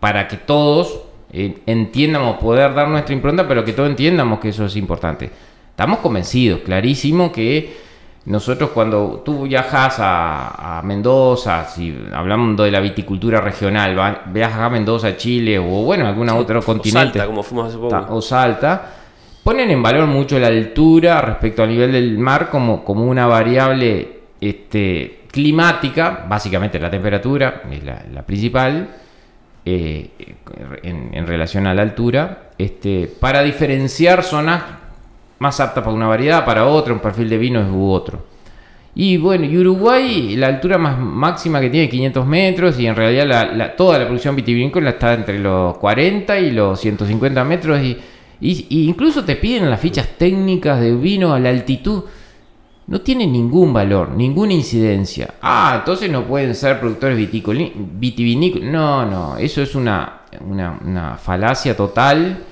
para que todos eh, entiendamos poder dar nuestra impronta, pero que todos entiendamos que eso es importante. Estamos convencidos, clarísimo, que nosotros cuando tú viajas a, Mendoza, si hablamos de la viticultura regional, viajas a Mendoza, Chile o bueno, algún otro continente. Salta, como fuimos hace poco. O Salta ponen en valor mucho la altura respecto al nivel del mar como, como una variable este, climática, básicamente la temperatura es la, principal eh, en, relación a la altura, este, para diferenciar zonas más aptas para una variedad, para otra, un perfil de vino u otro. Y bueno, y Uruguay, la altura más máxima que tiene 500 metros y en realidad toda la producción vitivinícola está entre los 40 y los 150 metros y y, incluso te piden las fichas técnicas de vino a la altitud. No tiene ningún valor, ninguna incidencia. Ah, entonces no pueden ser productores vitivinícolas. No, no, eso es una, una, falacia total.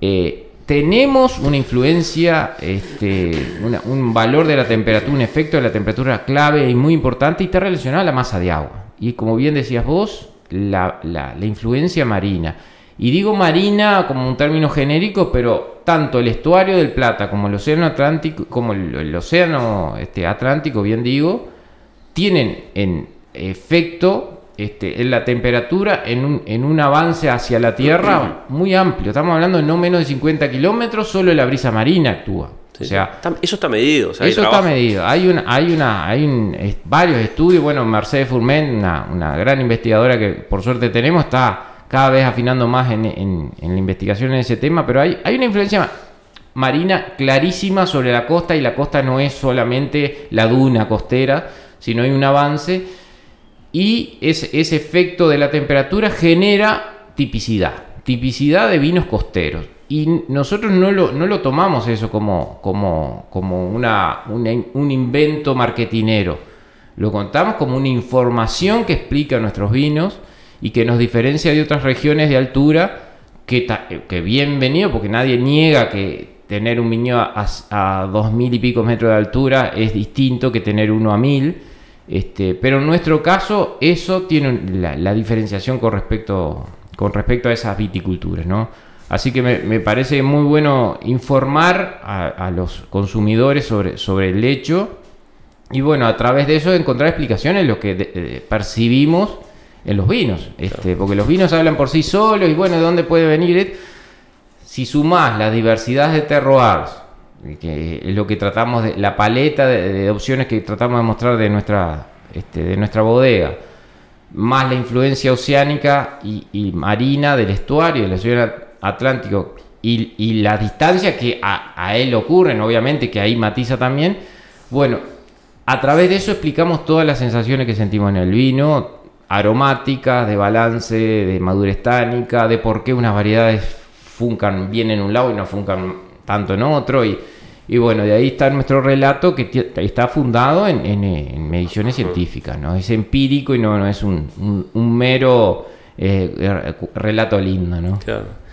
Eh, tenemos una influencia, este, un valor de la temperatura, un efecto de la temperatura clave y muy importante y está relacionado a la masa de agua. Y como bien decías vos, la, la influencia marina. Y digo marina como un término genérico, pero tanto el estuario del Plata como el océano Atlántico, como el, océano este, Atlántico, bien digo, tienen en efecto este, en la temperatura en un, en un avance hacia la Tierra muy amplio. Estamos hablando de no menos de 50 kilómetros, solo la brisa marina actúa. o sea, eso está medido. eso está medido. Hay una, hay una, hay varios estudios. Bueno, Mercedes Furmen, una, una gran investigadora que por suerte tenemos, está cada vez afinando más en, la investigación en ese tema, pero hay, una influencia marina clarísima sobre la costa y la costa no es solamente la duna costera, sino hay un avance y ese, efecto de la temperatura genera tipicidad, tipicidad de vinos costeros. Y nosotros no lo, no lo tomamos eso como una, un invento marketinero. Lo contamos como una información que explica nuestros vinos y que nos diferencia de otras regiones de altura que, que bienvenido, porque nadie niega que tener un viñedo a, dos mil y pico metros de altura es distinto que tener uno a mil. Este, pero en nuestro caso, eso tiene la, diferenciación con respecto, con respecto a esas viticulturas, ¿no? Así que me, parece muy bueno informar a, los consumidores sobre, sobre el hecho y bueno, a través de eso encontrar explicaciones, lo que percibimos en los vinos, este, porque los vinos hablan por sí solos y bueno, ¿de dónde puede venir? si sumás la diversidad de terroirs, que es lo que tratamos de, la paleta de, opciones que tratamos de mostrar de nuestra, este, de nuestra bodega, más la influencia oceánica y, marina del estuario del océano Atlántico y, la distancia que a, a, él ocurren, obviamente que ahí matiza también, bueno, a través de eso explicamos todas las sensaciones que sentimos en el vino, aromáticas, de balance, de madurez tánica, de por qué unas variedades funcan bien en un lado y no funcan tanto en otro. Y, y bueno, de ahí está nuestro relato que está fundado en, mediciones científicas, ¿no? Es empírico y no, no es un, mero eh, relato lindo, ¿no? Claro.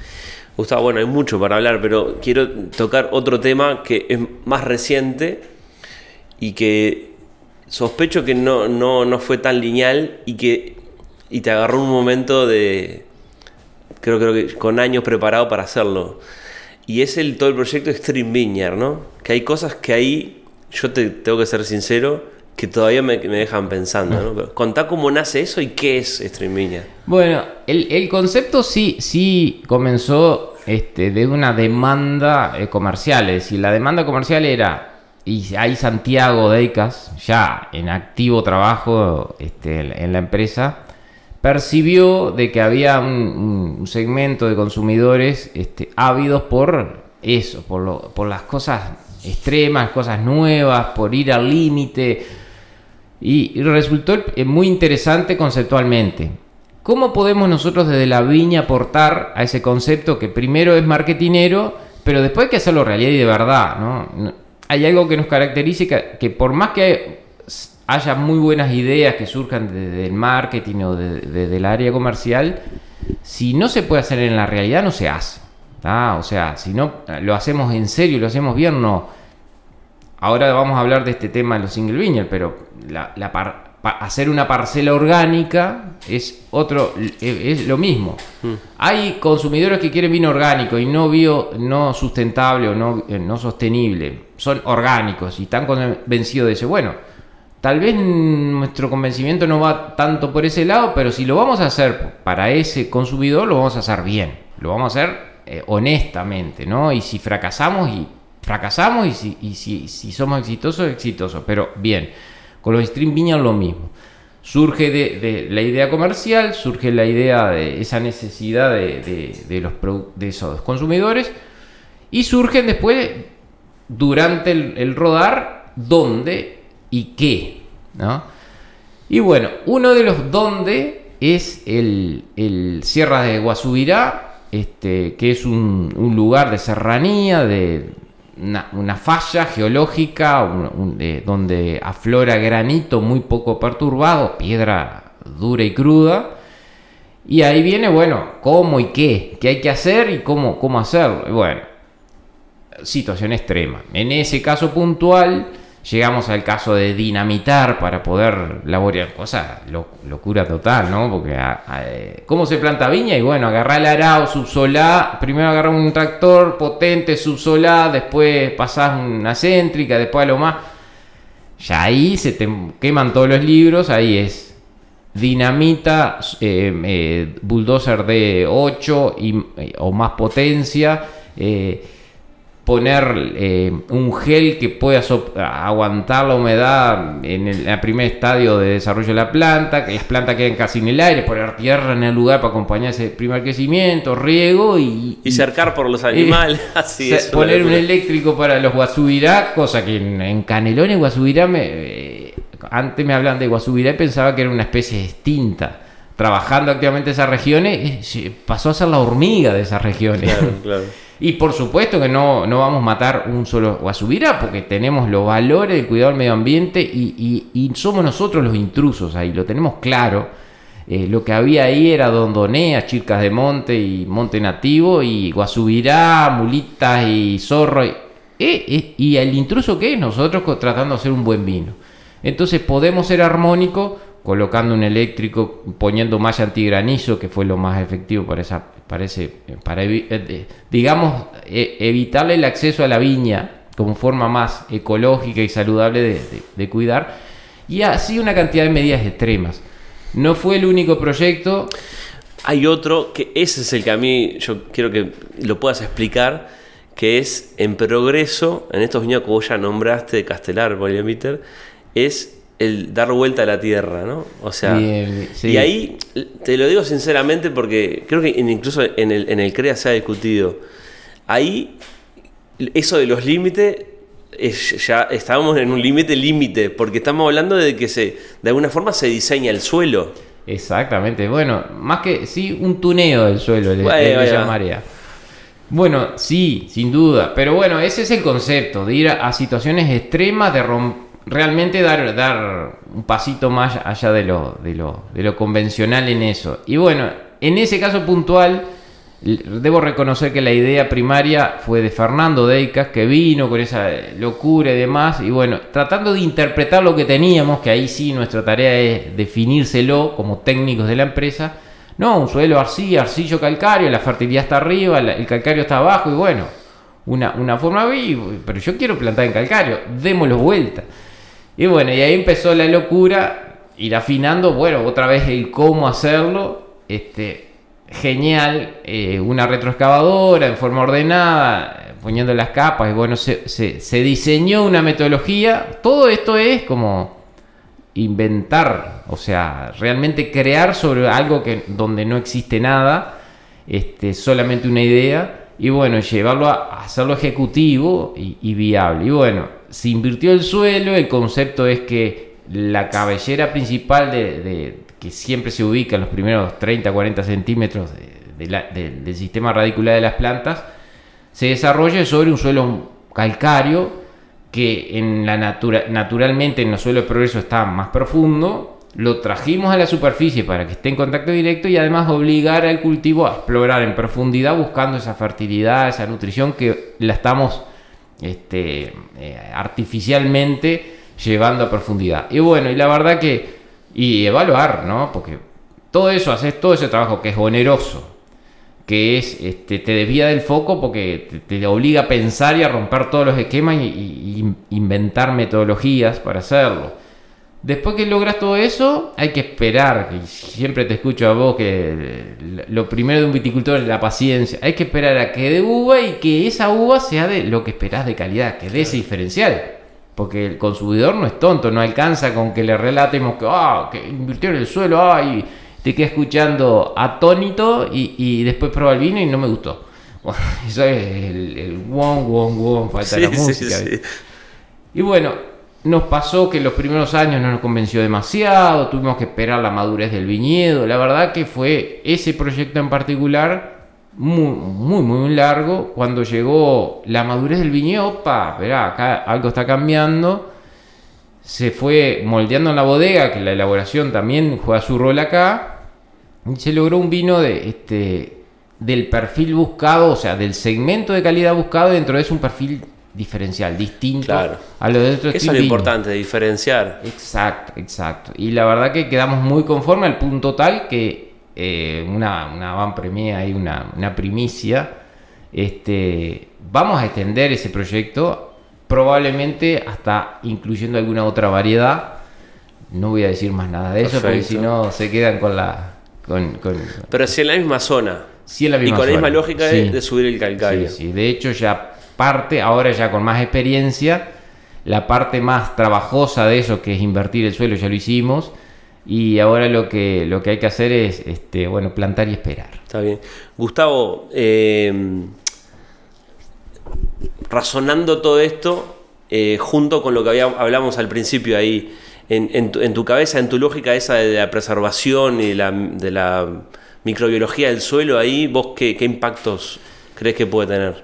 Gustavo, bueno, hay mucho para hablar, pero quiero tocar otro tema que es más reciente y que sospecho que no, no, no fue tan lineal y que y te agarró un momento de, creo, creo que con años preparado para hacerlo. Y es el, todo el proyecto Stream Vineyard, ¿no? Que hay cosas que ahí, yo te tengo que ser sincero, que todavía me, dejan pensando, ¿no? contá cómo nace eso y qué es Stream Vineyard. Bueno, el, concepto sí, sí comenzó este, de una demanda eh, comercial, es decir, la demanda comercial era y ahí Santiago Deicas, ya en activo trabajo este, en la empresa, percibió de que había un, segmento de consumidores este, ávidos por eso, por, las cosas extremas, cosas nuevas, por ir al límite. Y, resultó eh, muy interesante conceptualmente. ¿Cómo podemos nosotros desde la viña aportar a ese concepto que primero es marketinero, pero después hay que hacerlo realidad y de verdad? ¿no? Hay algo que nos caracteriza que, por más que haya muy buenas ideas que surjan desde el marketing o desde el área comercial, si no se puede hacer en la realidad, no se hace. O sea, si no lo hacemos en serio, lo hacemos bien, no. Ahora vamos a hablar de este tema de los single vineyard, pero la, hacer una parcela orgánica es otro es, lo mismo. Hmm. Hay consumidores que quieren vino orgánico y no bio, no sustentable o no, eh, no sostenible. Son orgánicos y están convencidos de eso. Bueno, Tal vez nuestro convencimiento no va tanto por ese lado, pero si lo vamos a hacer para ese consumidor, lo vamos a hacer bien, lo vamos a hacer eh, honestamente, ¿no? Y si fracasamos, y fracasamos, y si, si, somos exitosos, exitosos, pero bien. Con los stream viñas lo mismo. Surge de, la idea comercial, surge la idea de esa necesidad de, los, de esos consumidores, y surgen después, durante el, rodar, donde y qué. Y bueno, uno de los donde es el, Sierra de Guasubirá, este, que es un, lugar de serranía, de una, falla geológica donde aflora granito muy poco perturbado, piedra dura y cruda. Y ahí viene, bueno, cómo y qué, qué hay que hacer y cómo, cómo hacerlo. Bueno, situación extrema. En ese caso puntual, Llegamos al caso de dinamitar para poder laborar, cosa locura total, ¿no? Porque eh, ¿cómo se planta viña? Y bueno, agarrar el arao, subsolá, primero agarrar un tractor potente, subsolá, después pasás una céntrica, después a lo más. Ya ahí se te queman todos los libros, ahí es dinamita, eh, eh, bulldozer de 8 y, o más potencia poner eh, un gel que pueda aguantar la humedad en el, primer estadio de desarrollo de la planta, que las plantas queden casi en el aire, poner tierra en el lugar para acompañar ese primer crecimiento, riego y... Y, cercar por los animales, así es. Poner un eléctrico para los guasubirá, cosa que en, en Canelones guasubirá me... Eh, antes me hablan de guasubirá y pensaba que era una especie extinta trabajando activamente esas regiones, eh, pasó a ser la hormiga de esas regiones. Claro, claro. Y por supuesto que no, no vamos a matar un solo guasubirá, porque tenemos los valores del cuidado del medio ambiente y, somos nosotros los intrusos ahí, lo tenemos claro. Eh, lo que había ahí era dondonea, chircas de monte y monte nativo, y guasubirá, mulitas y zorro. Y, eh, y el intruso que es nosotros tratando de hacer un buen vino. Entonces podemos ser armónicos colocando un eléctrico, poniendo malla antigranizo, que fue lo más efectivo para esa, para eh, digamos, e, evitarle el acceso a la viña como forma más ecológica y saludable de, cuidar, y así una cantidad de medidas extremas. No fue el único proyecto. hay otro que ese es el que a mí yo quiero que lo puedas explicar, que es en progreso, en estos viñedos que vos ya nombraste de Castelar, Poliomiter, es el dar vuelta a la tierra, ¿no? O sea, Bien, sí. y ahí te lo digo sinceramente porque creo que incluso en el, en el CREA se ha discutido. Ahí, eso de los límites, es- ya estábamos en un límite límite, porque estamos hablando de que se, de alguna forma se diseña el suelo. Exactamente, bueno, más que sí, un tuneo del suelo, le, Bueno, le- llamaría. Bueno, sí, sin duda, pero bueno, ese es el concepto, de ir a, a situaciones extremas, de rom- realmente dar, dar un pasito más allá de lo, de, lo, de lo convencional en eso. Y bueno, en ese caso puntual, debo reconocer que la idea primaria fue de Fernando Deicas, que vino con esa locura y demás, y bueno, tratando de interpretar lo que teníamos, que ahí sí nuestra tarea es definírselo como técnicos de la empresa. No, un suelo arcilla, arcillo calcáreo, la fertilidad está arriba, el calcáreo está abajo, y bueno, una, una forma B, pero yo quiero plantar en calcáreo, démoslo vuelta. Y bueno, y ahí empezó la locura, ir afinando, bueno, otra vez el cómo hacerlo, este, genial, eh, una retroexcavadora en forma ordenada, poniendo las capas, y bueno, se, se- se diseñó una metodología, todo esto es como inventar, o sea, realmente crear sobre algo que donde no existe nada, este, solamente una idea, y bueno, llevarlo a, hacerlo ejecutivo y viable. Y bueno, se invirtió el suelo, el concepto es que la cabellera principal que siempre se ubica en los primeros 30, 40 centímetros del sistema radicular de las plantas, se desarrolla sobre un suelo calcáreo que en la natura, naturalmente en los suelos de progreso está más profundo, lo trajimos a la superficie para que esté en contacto directo y además obligar al cultivo a explorar en profundidad buscando esa fertilidad, esa nutrición que la estamos este, eh, artificialmente llevando a profundidad. Y bueno, y la verdad que, y evaluar, ¿no? Porque todo eso, haces todo ese trabajo que es oneroso, que es este, te desvía del foco porque te, obliga a pensar y a romper todos los esquemas y, y- y inventar metodologías para hacerlo. Después que logras todo eso, hay que esperar. Y siempre te escucho a vos que lo primero de un viticultor es la paciencia. Hay que esperar a que dé uva y que esa uva sea de lo que esperás de calidad, que dé ese diferencial. Porque el consumidor no es tonto, no alcanza con que le relatemos que, ah, que invirtió en el suelo, ay, te queda escuchando atónito y, y después prueba el vino y no me gustó. Bueno, eso es el, el won, won, won, falta la Sí, sí, música. sí. Y bueno, nos pasó que los primeros años no nos convenció demasiado, tuvimos que esperar la madurez del viñedo. La verdad que fue ese proyecto en particular muy, muy, muy largo. Cuando llegó la madurez del viñedo, opa, verá, acá algo está cambiando. Se fue moldeando en la bodega, que la elaboración también juega su rol acá. Y se logró un vino de este del perfil buscado, o sea, del segmento de calidad buscado, dentro de eso un perfil diferencial, distinto Claro. a lo de otro Eso es lo importante, diferenciar. Exacto, exacto. Y la verdad que quedamos muy conformes al punto tal que eh, una, una van premier ahí, una, una primicia. Este, vamos a extender ese proyecto, probablemente hasta incluyendo alguna otra variedad. No voy a decir más nada de eso, porque si no se quedan con la. Con, con- Pero sí en la misma zona. sí en la y misma con la misma lógica de, Sí. de subir el calcario. Sí, sí. De hecho, ya parte, ahora ya con más experiencia, la parte más trabajosa de eso, que es invertir el suelo, ya lo hicimos. Y ahora lo que, lo que hay que hacer es este, bueno, plantar y esperar. Está bien. Gustavo, eh, razonando todo esto, eh, junto con lo que había- hablamos al principio ahí, en, tu, cabeza, en tu lógica esa de la preservación y de la microbiología del suelo, ahí, ¿vos qué impactos crees que puede tener?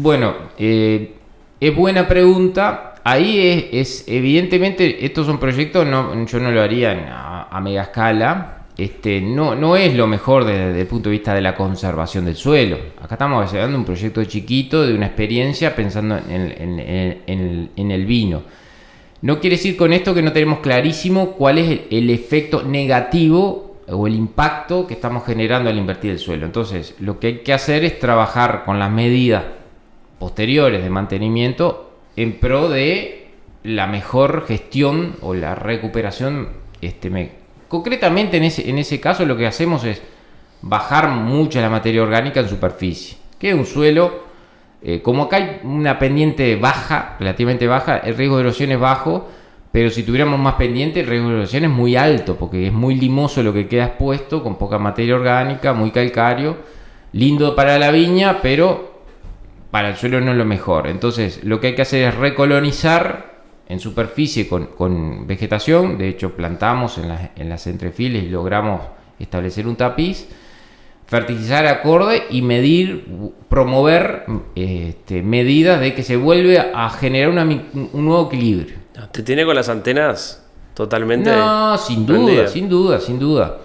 Bueno, eh, es buena pregunta. Ahí es, evidentemente, estos son proyectos, no, yo no lo haría a, a mega escala. Este, no, no es lo mejor desde, el punto de vista de la conservación del suelo. Acá estamos desarrollando un proyecto chiquito de una experiencia pensando en, en- en- en- en el vino. No quiere decir con esto que no tenemos clarísimo cuál es el, el efecto negativo o el impacto que estamos generando al invertir el suelo. Entonces, lo que hay que hacer es trabajar con las medidas posteriores de mantenimiento en pro de la mejor gestión o la recuperación. Este, me- Concretamente en ese, en ese caso lo que hacemos es bajar mucho la materia orgánica en superficie, que es un suelo, eh, como acá hay una pendiente baja, relativamente baja, el riesgo de erosión es bajo, pero si tuviéramos más pendiente, el riesgo de erosión es muy alto, porque es muy limoso lo que queda expuesto, con poca materia orgánica, muy calcario, lindo para la viña, pero para el suelo no es lo mejor. Entonces, lo que hay que hacer es recolonizar en superficie con, vegetación, de hecho plantamos en, en las entrefiles y logramos establecer un tapiz, fertilizar acorde y medir, promover este, medidas de que se vuelve a generar un nuevo equilibrio. ¿Te tiene con las antenas totalmente? No, sin duda, sin duda, sin duda.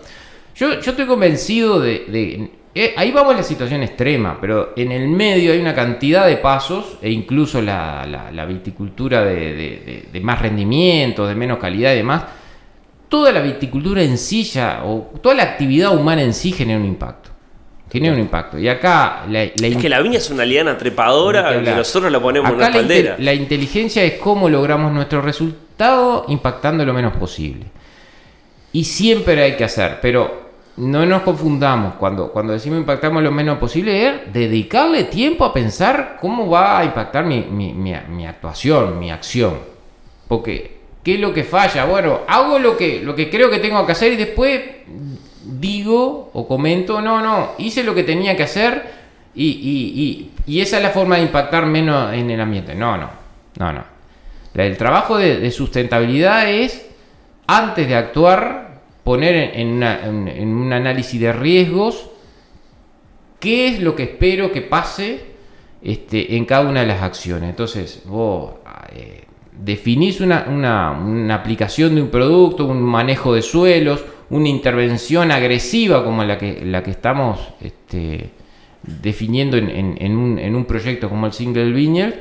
Yo, yo estoy convencido de eh, ahí vamos a la situación extrema, pero en el medio hay una cantidad de pasos e incluso la, la, viticultura de, más rendimiento, de menos calidad y demás. Toda la viticultura en sí ya, o toda la actividad humana en sí genera un impacto. Genera un impacto. Y acá... La, es que la viña es una liana trepadora que nosotros la ponemos en una espaldera. La inteligencia es cómo logramos nuestro resultado impactando lo menos posible. Y siempre hay que hacer, pero no nos confundamos, cuando, cuando decimos impactamos lo menos posible, es dedicarle tiempo a pensar cómo va a impactar mi, actuación, mi acción. Porque, ¿qué es lo que falla? Bueno, hago lo que, lo que creo que tengo que hacer y después digo o comento, no, no, hice lo que tenía que hacer y, esa es la forma de impactar menos en el ambiente. No, no, no, no. El trabajo de sustentabilidad es, antes de actuar, poner en, un análisis de riesgos qué es lo que espero que pase este, en cada una de las acciones. Entonces, vos eh, definís una, aplicación de un producto, un manejo de suelos, una intervención agresiva como la que, la que estamos este, definiendo en, un, en, un, proyecto como el Single Vineyard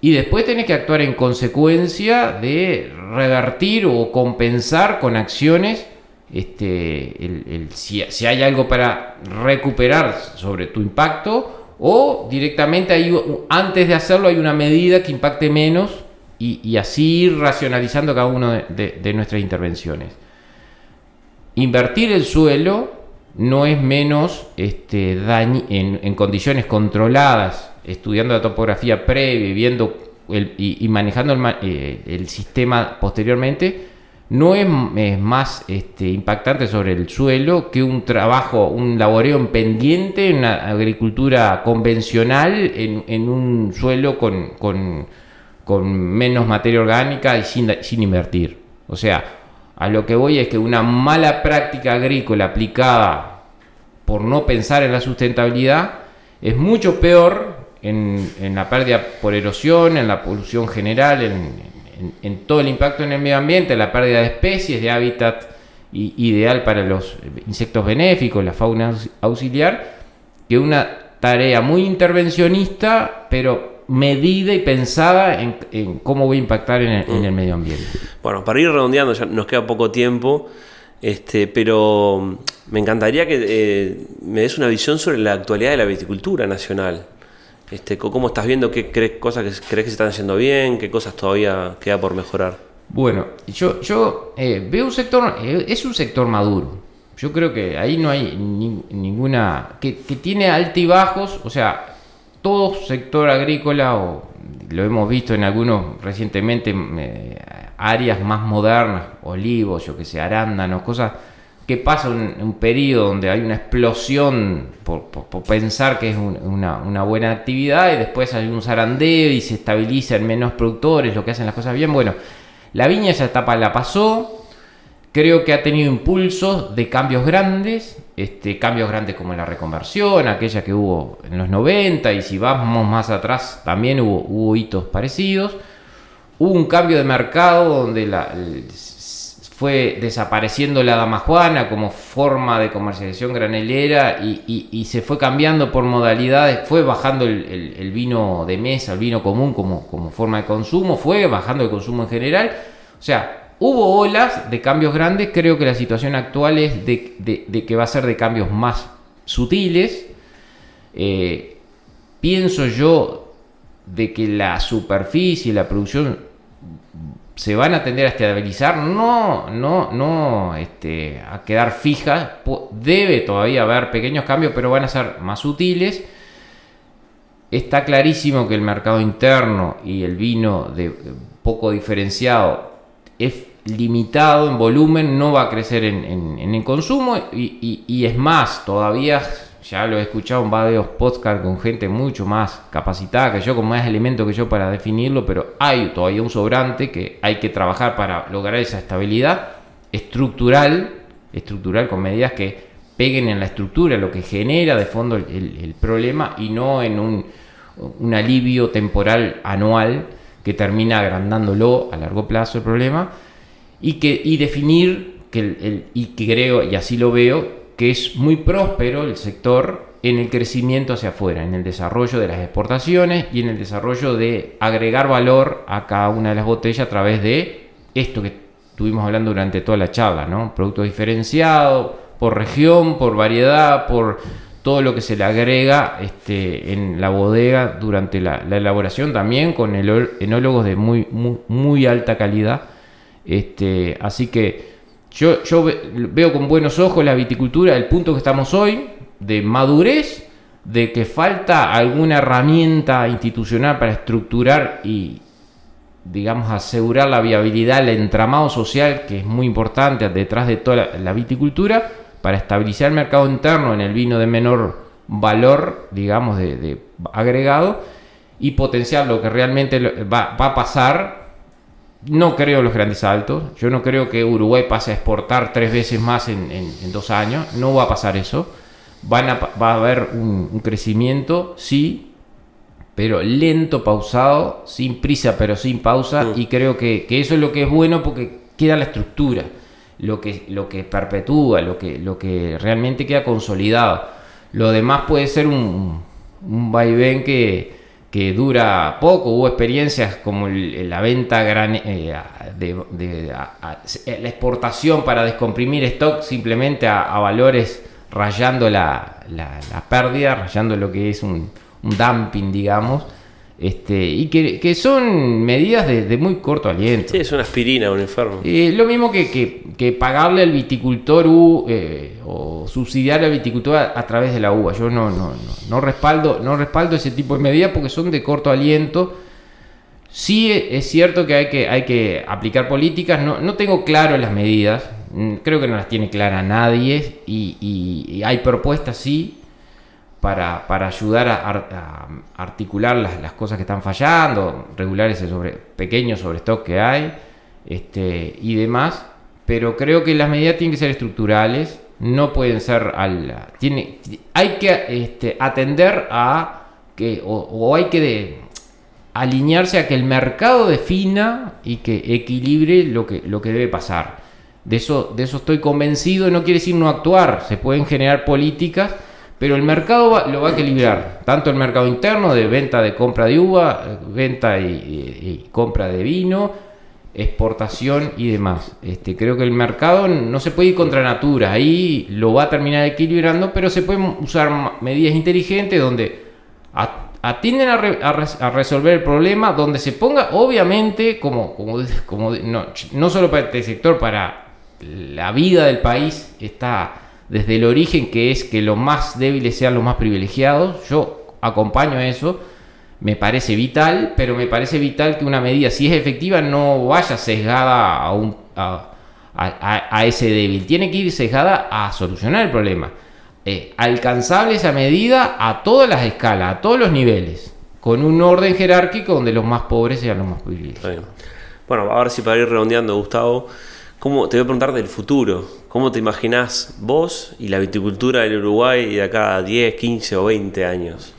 y después tenés que actuar en consecuencia de revertir o compensar con acciones este, el, si, hay algo para recuperar sobre tu impacto o directamente hay, antes de hacerlo hay una medida que impacte menos y, así ir racionalizando cada una de, nuestras intervenciones. Invertir el suelo no es menos este, en, condiciones controladas, estudiando la topografía previa viendo y, manejando el, eh, el sistema posteriormente, no es, más este, impactante sobre el suelo que un trabajo, un laboreo en pendiente en una agricultura convencional en, un suelo con, menos materia orgánica y sin, sin invertir. O sea, a lo que voy es que una mala práctica agrícola aplicada por no pensar en la sustentabilidad es mucho peor en, en la pérdida por erosión, en la polución general, en, en, todo el impacto en el medio ambiente, la pérdida de especies, de hábitat ideal para los insectos benéficos, la fauna auxiliar, que una tarea muy intervencionista, pero medida y pensada en, cómo voy a impactar en el, mm. medio ambiente. Bueno, para ir redondeando, ya nos queda poco tiempo, este, pero me encantaría que eh, me des una visión sobre la actualidad de la viticultura nacional. Este, ¿Cómo estás viendo qué crees, cosas que crees que se están haciendo bien? ¿Qué cosas todavía queda por mejorar? Bueno, yo, yo eh, veo un sector, eh, es un sector maduro. Yo creo que ahí no hay ninguna, que, tiene altibajos, o sea, todo sector agrícola, o lo hemos visto en algunos recientemente, eh, áreas más modernas, olivos, yo que sé, arándanos, cosas que pasa un, un periodo donde hay una explosión por, pensar que es una, buena actividad y después hay un zarandeo y se estabilizan menos productores, lo que hacen las cosas bien. Bueno, la viña esa etapa la pasó, creo que ha tenido impulsos de cambios grandes, este, cambios grandes como la reconversión, aquella que hubo en los 90 y si vamos más atrás también hubo, hubo hitos parecidos. Hubo un cambio de mercado donde la, fue desapareciendo la dama juana como forma de comercialización granelera y, se fue cambiando por modalidades, fue bajando el, vino de mesa, el vino común como, como, forma de consumo, fue bajando el consumo en general. O sea, hubo olas de cambios grandes, creo que la situación actual es de, que va a ser de cambios más sutiles. Eh, pienso yo de que la superficie, la producción se van a tender a estabilizar, no, no, no este, a quedar fijas. Debe todavía haber pequeños cambios, pero van a ser más sutiles. Está clarísimo que el mercado interno y el vino de poco diferenciado es limitado en volumen, no va a crecer en, el consumo y, es más, todavía ya lo he escuchado en varios podcasts con gente mucho más capacitada que yo, con más elementos que yo para definirlo, pero hay todavía un sobrante que hay que trabajar para lograr esa estabilidad estructural, estructural con medidas que peguen en la estructura, lo que genera de fondo el, problema y no en un, alivio temporal anual que termina agrandándolo a largo plazo el problema y, que, y definir que el, y que creo, y así lo veo, que es muy próspero el sector en el crecimiento hacia afuera, en el desarrollo de las exportaciones y en el desarrollo de agregar valor a cada una de las botellas a través de esto que estuvimos hablando durante toda la charla, ¿no? Producto diferenciado, por región, por variedad, por todo lo que se le agrega este, en la bodega durante la, elaboración, también con enólogos de muy, muy, muy alta calidad. Este, así que yo, yo veo con buenos ojos la viticultura, el punto que estamos hoy, de madurez, de que falta alguna herramienta institucional para estructurar y, digamos, asegurar la viabilidad, el entramado social, que es muy importante detrás de toda la, viticultura, para estabilizar el mercado interno en el vino de menor valor, digamos, de, agregado, y potenciar lo que realmente va, va a pasar no creo los grandes saltos. Yo no creo que Uruguay pase a exportar tres veces más en, dos años. No va a pasar eso. Van a, va a haber un, crecimiento, sí, pero lento, pausado, sin prisa, pero sin pausa. Y creo que, eso es lo que es bueno porque queda la estructura, lo que, lo que perpetúa, lo que, lo que realmente queda consolidado. Lo demás puede ser un, un vaivén que, que dura poco. Hubo experiencias como la venta gran, eh, de, la exportación para descomprimir stock simplemente a, valores rayando la, pérdida, rayando lo que es un, un dumping, digamos. Este, y que, son medidas de, muy corto aliento. Sí, es una aspirina, un enfermo. Eh, lo mismo que, pagarle al viticultor eh, o subsidiar al viticultor a, través de la uva. Yo no, no, no, respaldo, no respaldo ese tipo de medidas porque son de corto aliento. Sí es cierto que hay que, hay que aplicar políticas, no, no tengo claro las medidas, mm, creo que no las tiene claras nadie y hay propuestas, sí, para, ayudar a, articular las, cosas que están fallando, regular ese sobre, pequeño sobrestock que hay este, y demás. Pero creo que las medidas tienen que ser estructurales, no pueden ser al. Tiene, hay que este, atender a que, o, hay que alinearse a que el mercado defina y que equilibre lo que, lo que debe pasar. De eso, de eso estoy convencido, no quiere decir no actuar, se pueden generar políticas pero el mercado lo va a equilibrar, tanto el mercado interno de venta de compra de uva, venta y, compra de vino, exportación y demás. Este, creo que el mercado no se puede ir contra natura, ahí lo va a terminar equilibrando, pero se pueden usar medidas inteligentes donde atienden a, resolver el problema, donde se ponga, obviamente, como, no solo para este sector, para la vida del país, está desde el origen, que es que los más débiles sean los más privilegiados. Yo acompaño eso, me parece vital, pero me parece vital que una medida, si es efectiva, no vaya sesgada a, un, a, ese débil. Tiene que ir sesgada a solucionar el problema. Eh, alcanzable esa medida a todas las escalas, a todos los niveles, con un orden jerárquico donde los más pobres sean los más privilegiados. Bueno, a ver si para ir redondeando, Gustavo, ¿cómo, te voy a preguntar del futuro. ¿Cómo te imaginás vos y la viticultura del Uruguay de acá a 10, 15 o 20 años?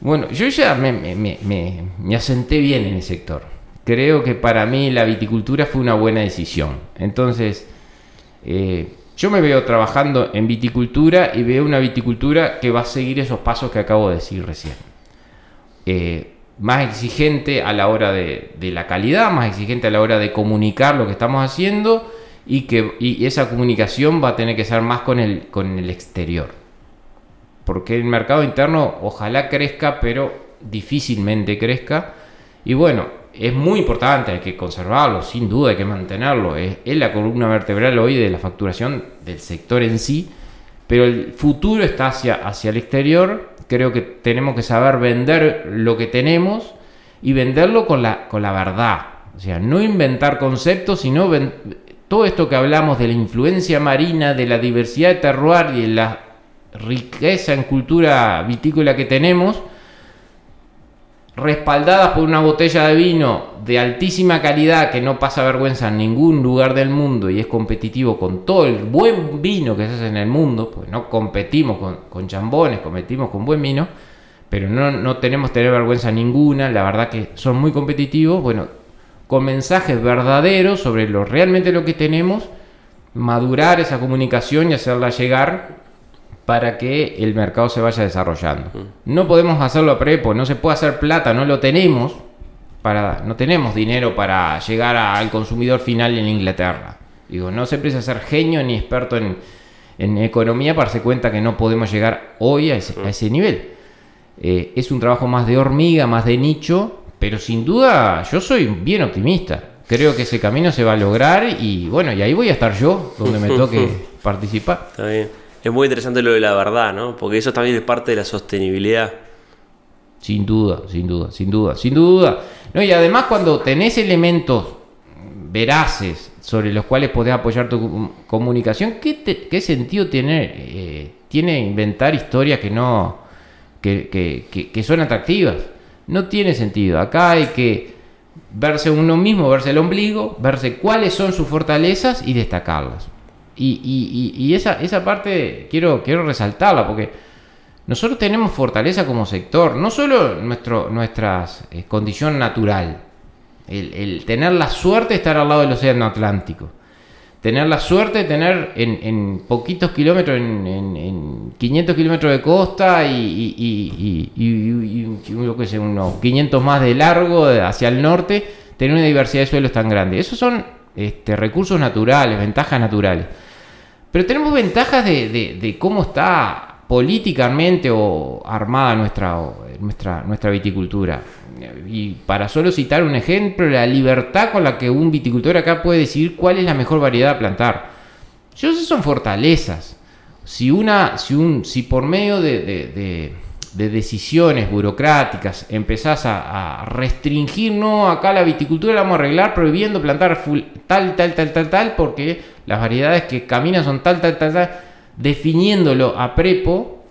Bueno, yo ya me, asenté bien en el sector. Creo que para mí la viticultura fue una buena decisión. Entonces, eh, yo me veo trabajando en viticultura y veo una viticultura que va a seguir esos pasos que acabo de decir recién. Eh, más exigente a la hora de, de, la calidad, más exigente a la hora de comunicar lo que estamos haciendo y que esa comunicación va a tener que ser más con el, con el exterior. Porque el mercado interno ojalá crezca, pero difícilmente crezca. Y bueno, es muy importante, hay que conservarlo, sin duda hay que mantenerlo. Es, es, la columna vertebral hoy de la facturación del sector en sí, pero el futuro está hacia, hacia el exterior. Creo que tenemos que saber vender lo que tenemos y venderlo con la, con la verdad. O sea, no inventar conceptos, sino todo esto que hablamos de la influencia marina, de la diversidad de terroir y de la riqueza en cultura vitícola que tenemos respaldadas por una botella de vino de altísima calidad que no pasa vergüenza en ningún lugar del mundo y es competitivo con todo el buen vino que se hace en el mundo, pues no competimos con, con chambones, competimos con buen vino, pero no, no tenemos tener vergüenza ninguna, la verdad que son muy competitivos, bueno, con mensajes verdaderos sobre lo realmente lo que tenemos, madurar esa comunicación y hacerla llegar para que el mercado se vaya desarrollando. No podemos hacerlo a prepo, no se puede hacer plata, no lo tenemos, para, no tenemos dinero para llegar al consumidor final en Inglaterra. Digo, no se precisa ser genio ni experto en, economía para darse cuenta que no podemos llegar hoy a ese, nivel. Eh, es un trabajo más de hormiga, más de nicho, pero sin duda yo soy bien optimista. Creo que ese camino se va a lograr y bueno, y ahí voy a estar yo, donde me toque participar. Está bien. Es muy interesante lo de la verdad, ¿no? Porque eso también es parte de la sostenibilidad. Sin duda, sin duda, sin duda, sin duda. No, y además cuando tenés elementos veraces sobre los cuales podés apoyar tu comunicación, ¿qué, sentido tiene, eh, tiene inventar historias que no que, son atractivas? No tiene sentido. Acá hay que verse uno mismo, verse el ombligo, verse cuáles son sus fortalezas y destacarlas. Y, esa, esa parte quiero, quiero resaltarla porque nosotros tenemos fortaleza como sector, no solo nuestro, nuestra eh, condición natural, el, tener la suerte de estar al lado del Océano Atlántico, tener la suerte de tener en, poquitos kilómetros, en, en, 500 kilómetros de costa y, sé, unos 500 más de largo hacia el norte, tener una diversidad de suelos tan grande. Esos son este, recursos naturales, ventajas naturales. Pero tenemos ventajas de, cómo está políticamente o armada nuestra, nuestra, nuestra viticultura. Y para solo citar un ejemplo, la libertad con la que un viticultor acá puede decidir cuál es la mejor variedad a plantar. Yo sé son fortalezas. Si, una, si, un, si por medio de, decisiones burocráticas empezás a, restringir, no, acá la viticultura la vamos a arreglar prohibiendo plantar tal, tal, tal, tal, tal, porque las variedades que caminan son tal, tal, tal, tal, definiéndolo a prepo,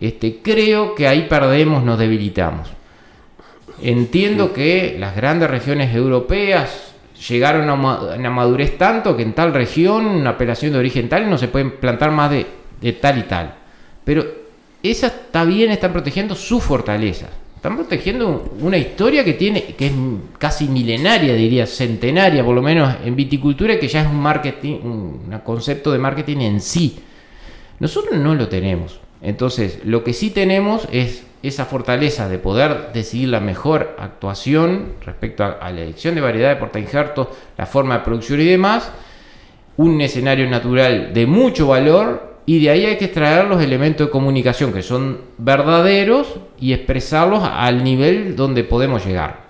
este, creo que ahí perdemos, nos debilitamos. Entiendo que las grandes regiones europeas llegaron a una madurez tanto que en tal región, una apelación de origen tal, no se pueden plantar más de, de tal y tal. Pero esa está bien, están protegiendo sus fortalezas. Están protegiendo una historia que tiene, que es casi milenaria, diría, centenaria, por lo menos en viticultura, que ya es un marketing, un concepto de marketing en sí. Nosotros no lo tenemos. Entonces, lo que sí tenemos es esa fortaleza de poder decidir la mejor actuación respecto a, la elección de variedad de porta injertos, la forma de producción y demás, un escenario natural de mucho valor y de ahí hay que extraer los elementos de comunicación que son verdaderos y expresarlos al nivel donde podemos llegar.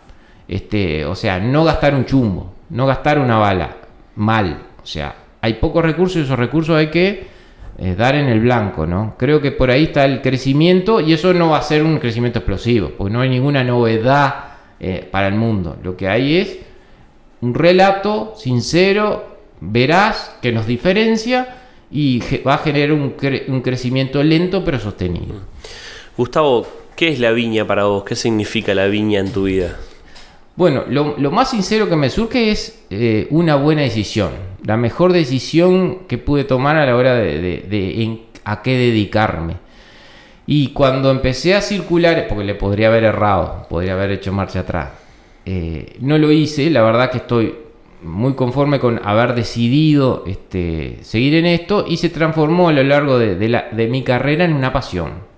Este, o sea, no gastar un chumbo, no gastar una bala, mal. O sea, hay pocos recursos y esos recursos hay que eh, dar en el blanco, ¿no? Creo que por ahí está el crecimiento y eso no va a ser un crecimiento explosivo, porque no hay ninguna novedad eh, para el mundo. Lo que hay es un relato sincero, veraz, que nos diferencia y va a generar un, crecimiento lento pero sostenido. Gustavo, ¿qué es la viña para vos? ¿Qué significa la viña en tu vida? Bueno, lo, más sincero que me surge es eh, una buena decisión, la mejor decisión que pude tomar a la hora de, a qué dedicarme. Y cuando empecé a circular, porque le podría haber errado, podría haber hecho marcha atrás, eh, no lo hice, la verdad que estoy muy conforme con haber decidido este, seguir en esto y se transformó a lo largo de, mi carrera en una pasión.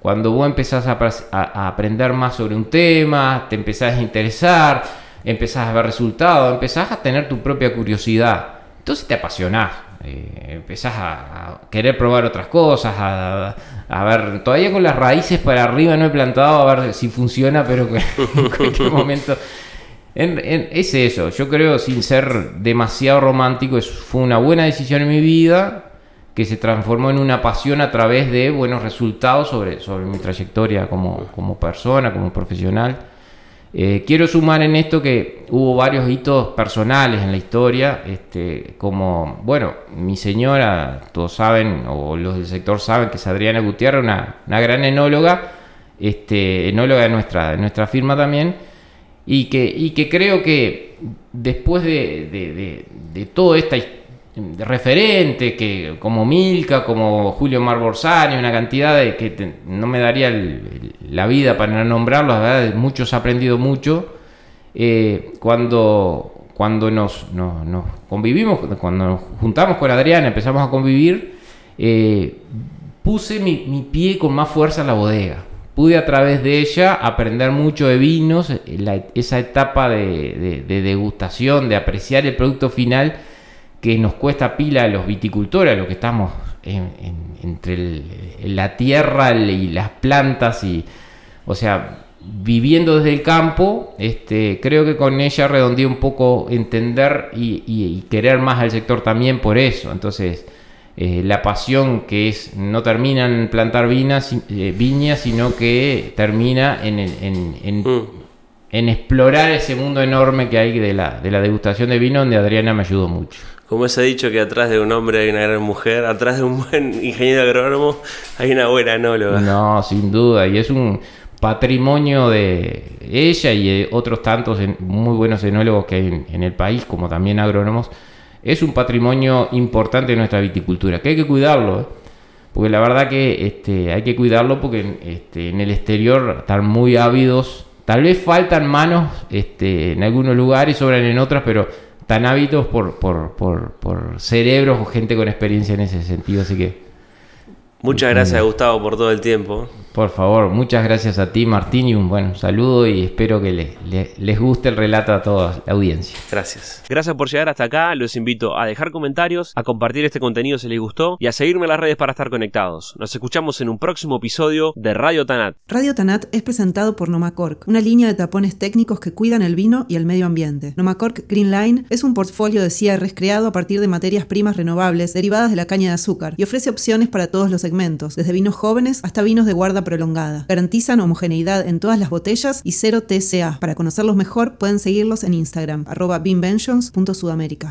Cuando vos empezás a, aprender más sobre un tema, te empezás a interesar, empezás a ver resultados, empezás a tener tu propia curiosidad, entonces te apasionás. Eh, empezás a, querer probar otras cosas, a, a, ver, todavía con las raíces para arriba no he plantado a ver si funciona, pero en cualquier momento es eso, yo creo, sin ser demasiado romántico, fue una buena decisión en mi vida que se transformó en una pasión a través de buenos resultados sobre, sobre mi trayectoria como, como persona, como profesional. Eh, quiero sumar en esto que hubo varios hitos personales en la historia, este, como, bueno, mi señora, todos saben, o los del sector saben que es Adriana Gutiérrez, una, una gran enóloga, este, enóloga de nuestra, de nuestra firma también, y que, y que creo que después de, de, de, referente, que como Milka, como Julio Marborsani, una cantidad de que no me daría la vida para nombrarlos, la verdad, muchos aprendido mucho. Eh, cuando, cuando nos, nos, convivimos, cuando nos juntamos con Adriana, empezamos a convivir, eh, puse mi, mi pie con más fuerza en la bodega pude a través de ella aprender mucho de vinos, esa etapa de, degustación, de apreciar el producto final que nos cuesta pila a los viticultores, a los que estamos entre la tierra y las plantas, y, o sea, viviendo desde el campo, este, creo que con ella redondeé un poco entender y querer más al sector también por eso. Entonces, eh, la pasión que es no termina en plantar viñas, eh, viñas sino que termina en, en, mm. en, explorar ese mundo enorme que hay de la, de la degustación de vino, donde Adriana me ayudó mucho. Como se ha dicho que atrás de un hombre hay una gran mujer, atrás de un buen ingeniero agrónomo hay una buena enóloga. No, sin duda, y es un patrimonio de ella y otros tantos muy buenos enólogos que hay en el país, como también agrónomos es un patrimonio importante de nuestra viticultura, que hay que cuidarlo, ¿eh? porque la verdad que este, hay que cuidarlo porque este, en el exterior están muy ávidos, tal vez faltan manos este, en algunos lugares, sobran en otras, pero tan ávidos por, por, por, por cerebros o gente con experiencia en ese sentido, así que Muchas gracias, Gustavo, por todo el tiempo. Por favor, muchas gracias a ti, Martín, y un buen saludo y espero que les guste el relato a toda la audiencia. Gracias. Gracias por llegar hasta acá. Los invito a dejar comentarios, a compartir este contenido si les gustó y a seguirme en las redes para estar conectados. Nos escuchamos en un próximo episodio de Radio Tanat. Radio Tanat es presentado por Nomacork, una línea de tapones técnicos que cuidan el vino y el medio ambiente. Nomacork Green Line es un portfolio de cierres creado a partir de materias primas renovables derivadas de la caña de azúcar y ofrece opciones para todos los segmentos, desde vinos jóvenes hasta vinos de guarda prolongada. Garantizan homogeneidad en todas las botellas y cero TCA. Para conocerlos mejor pueden seguirlos en Instagram, arroba beanventions.sudamérica.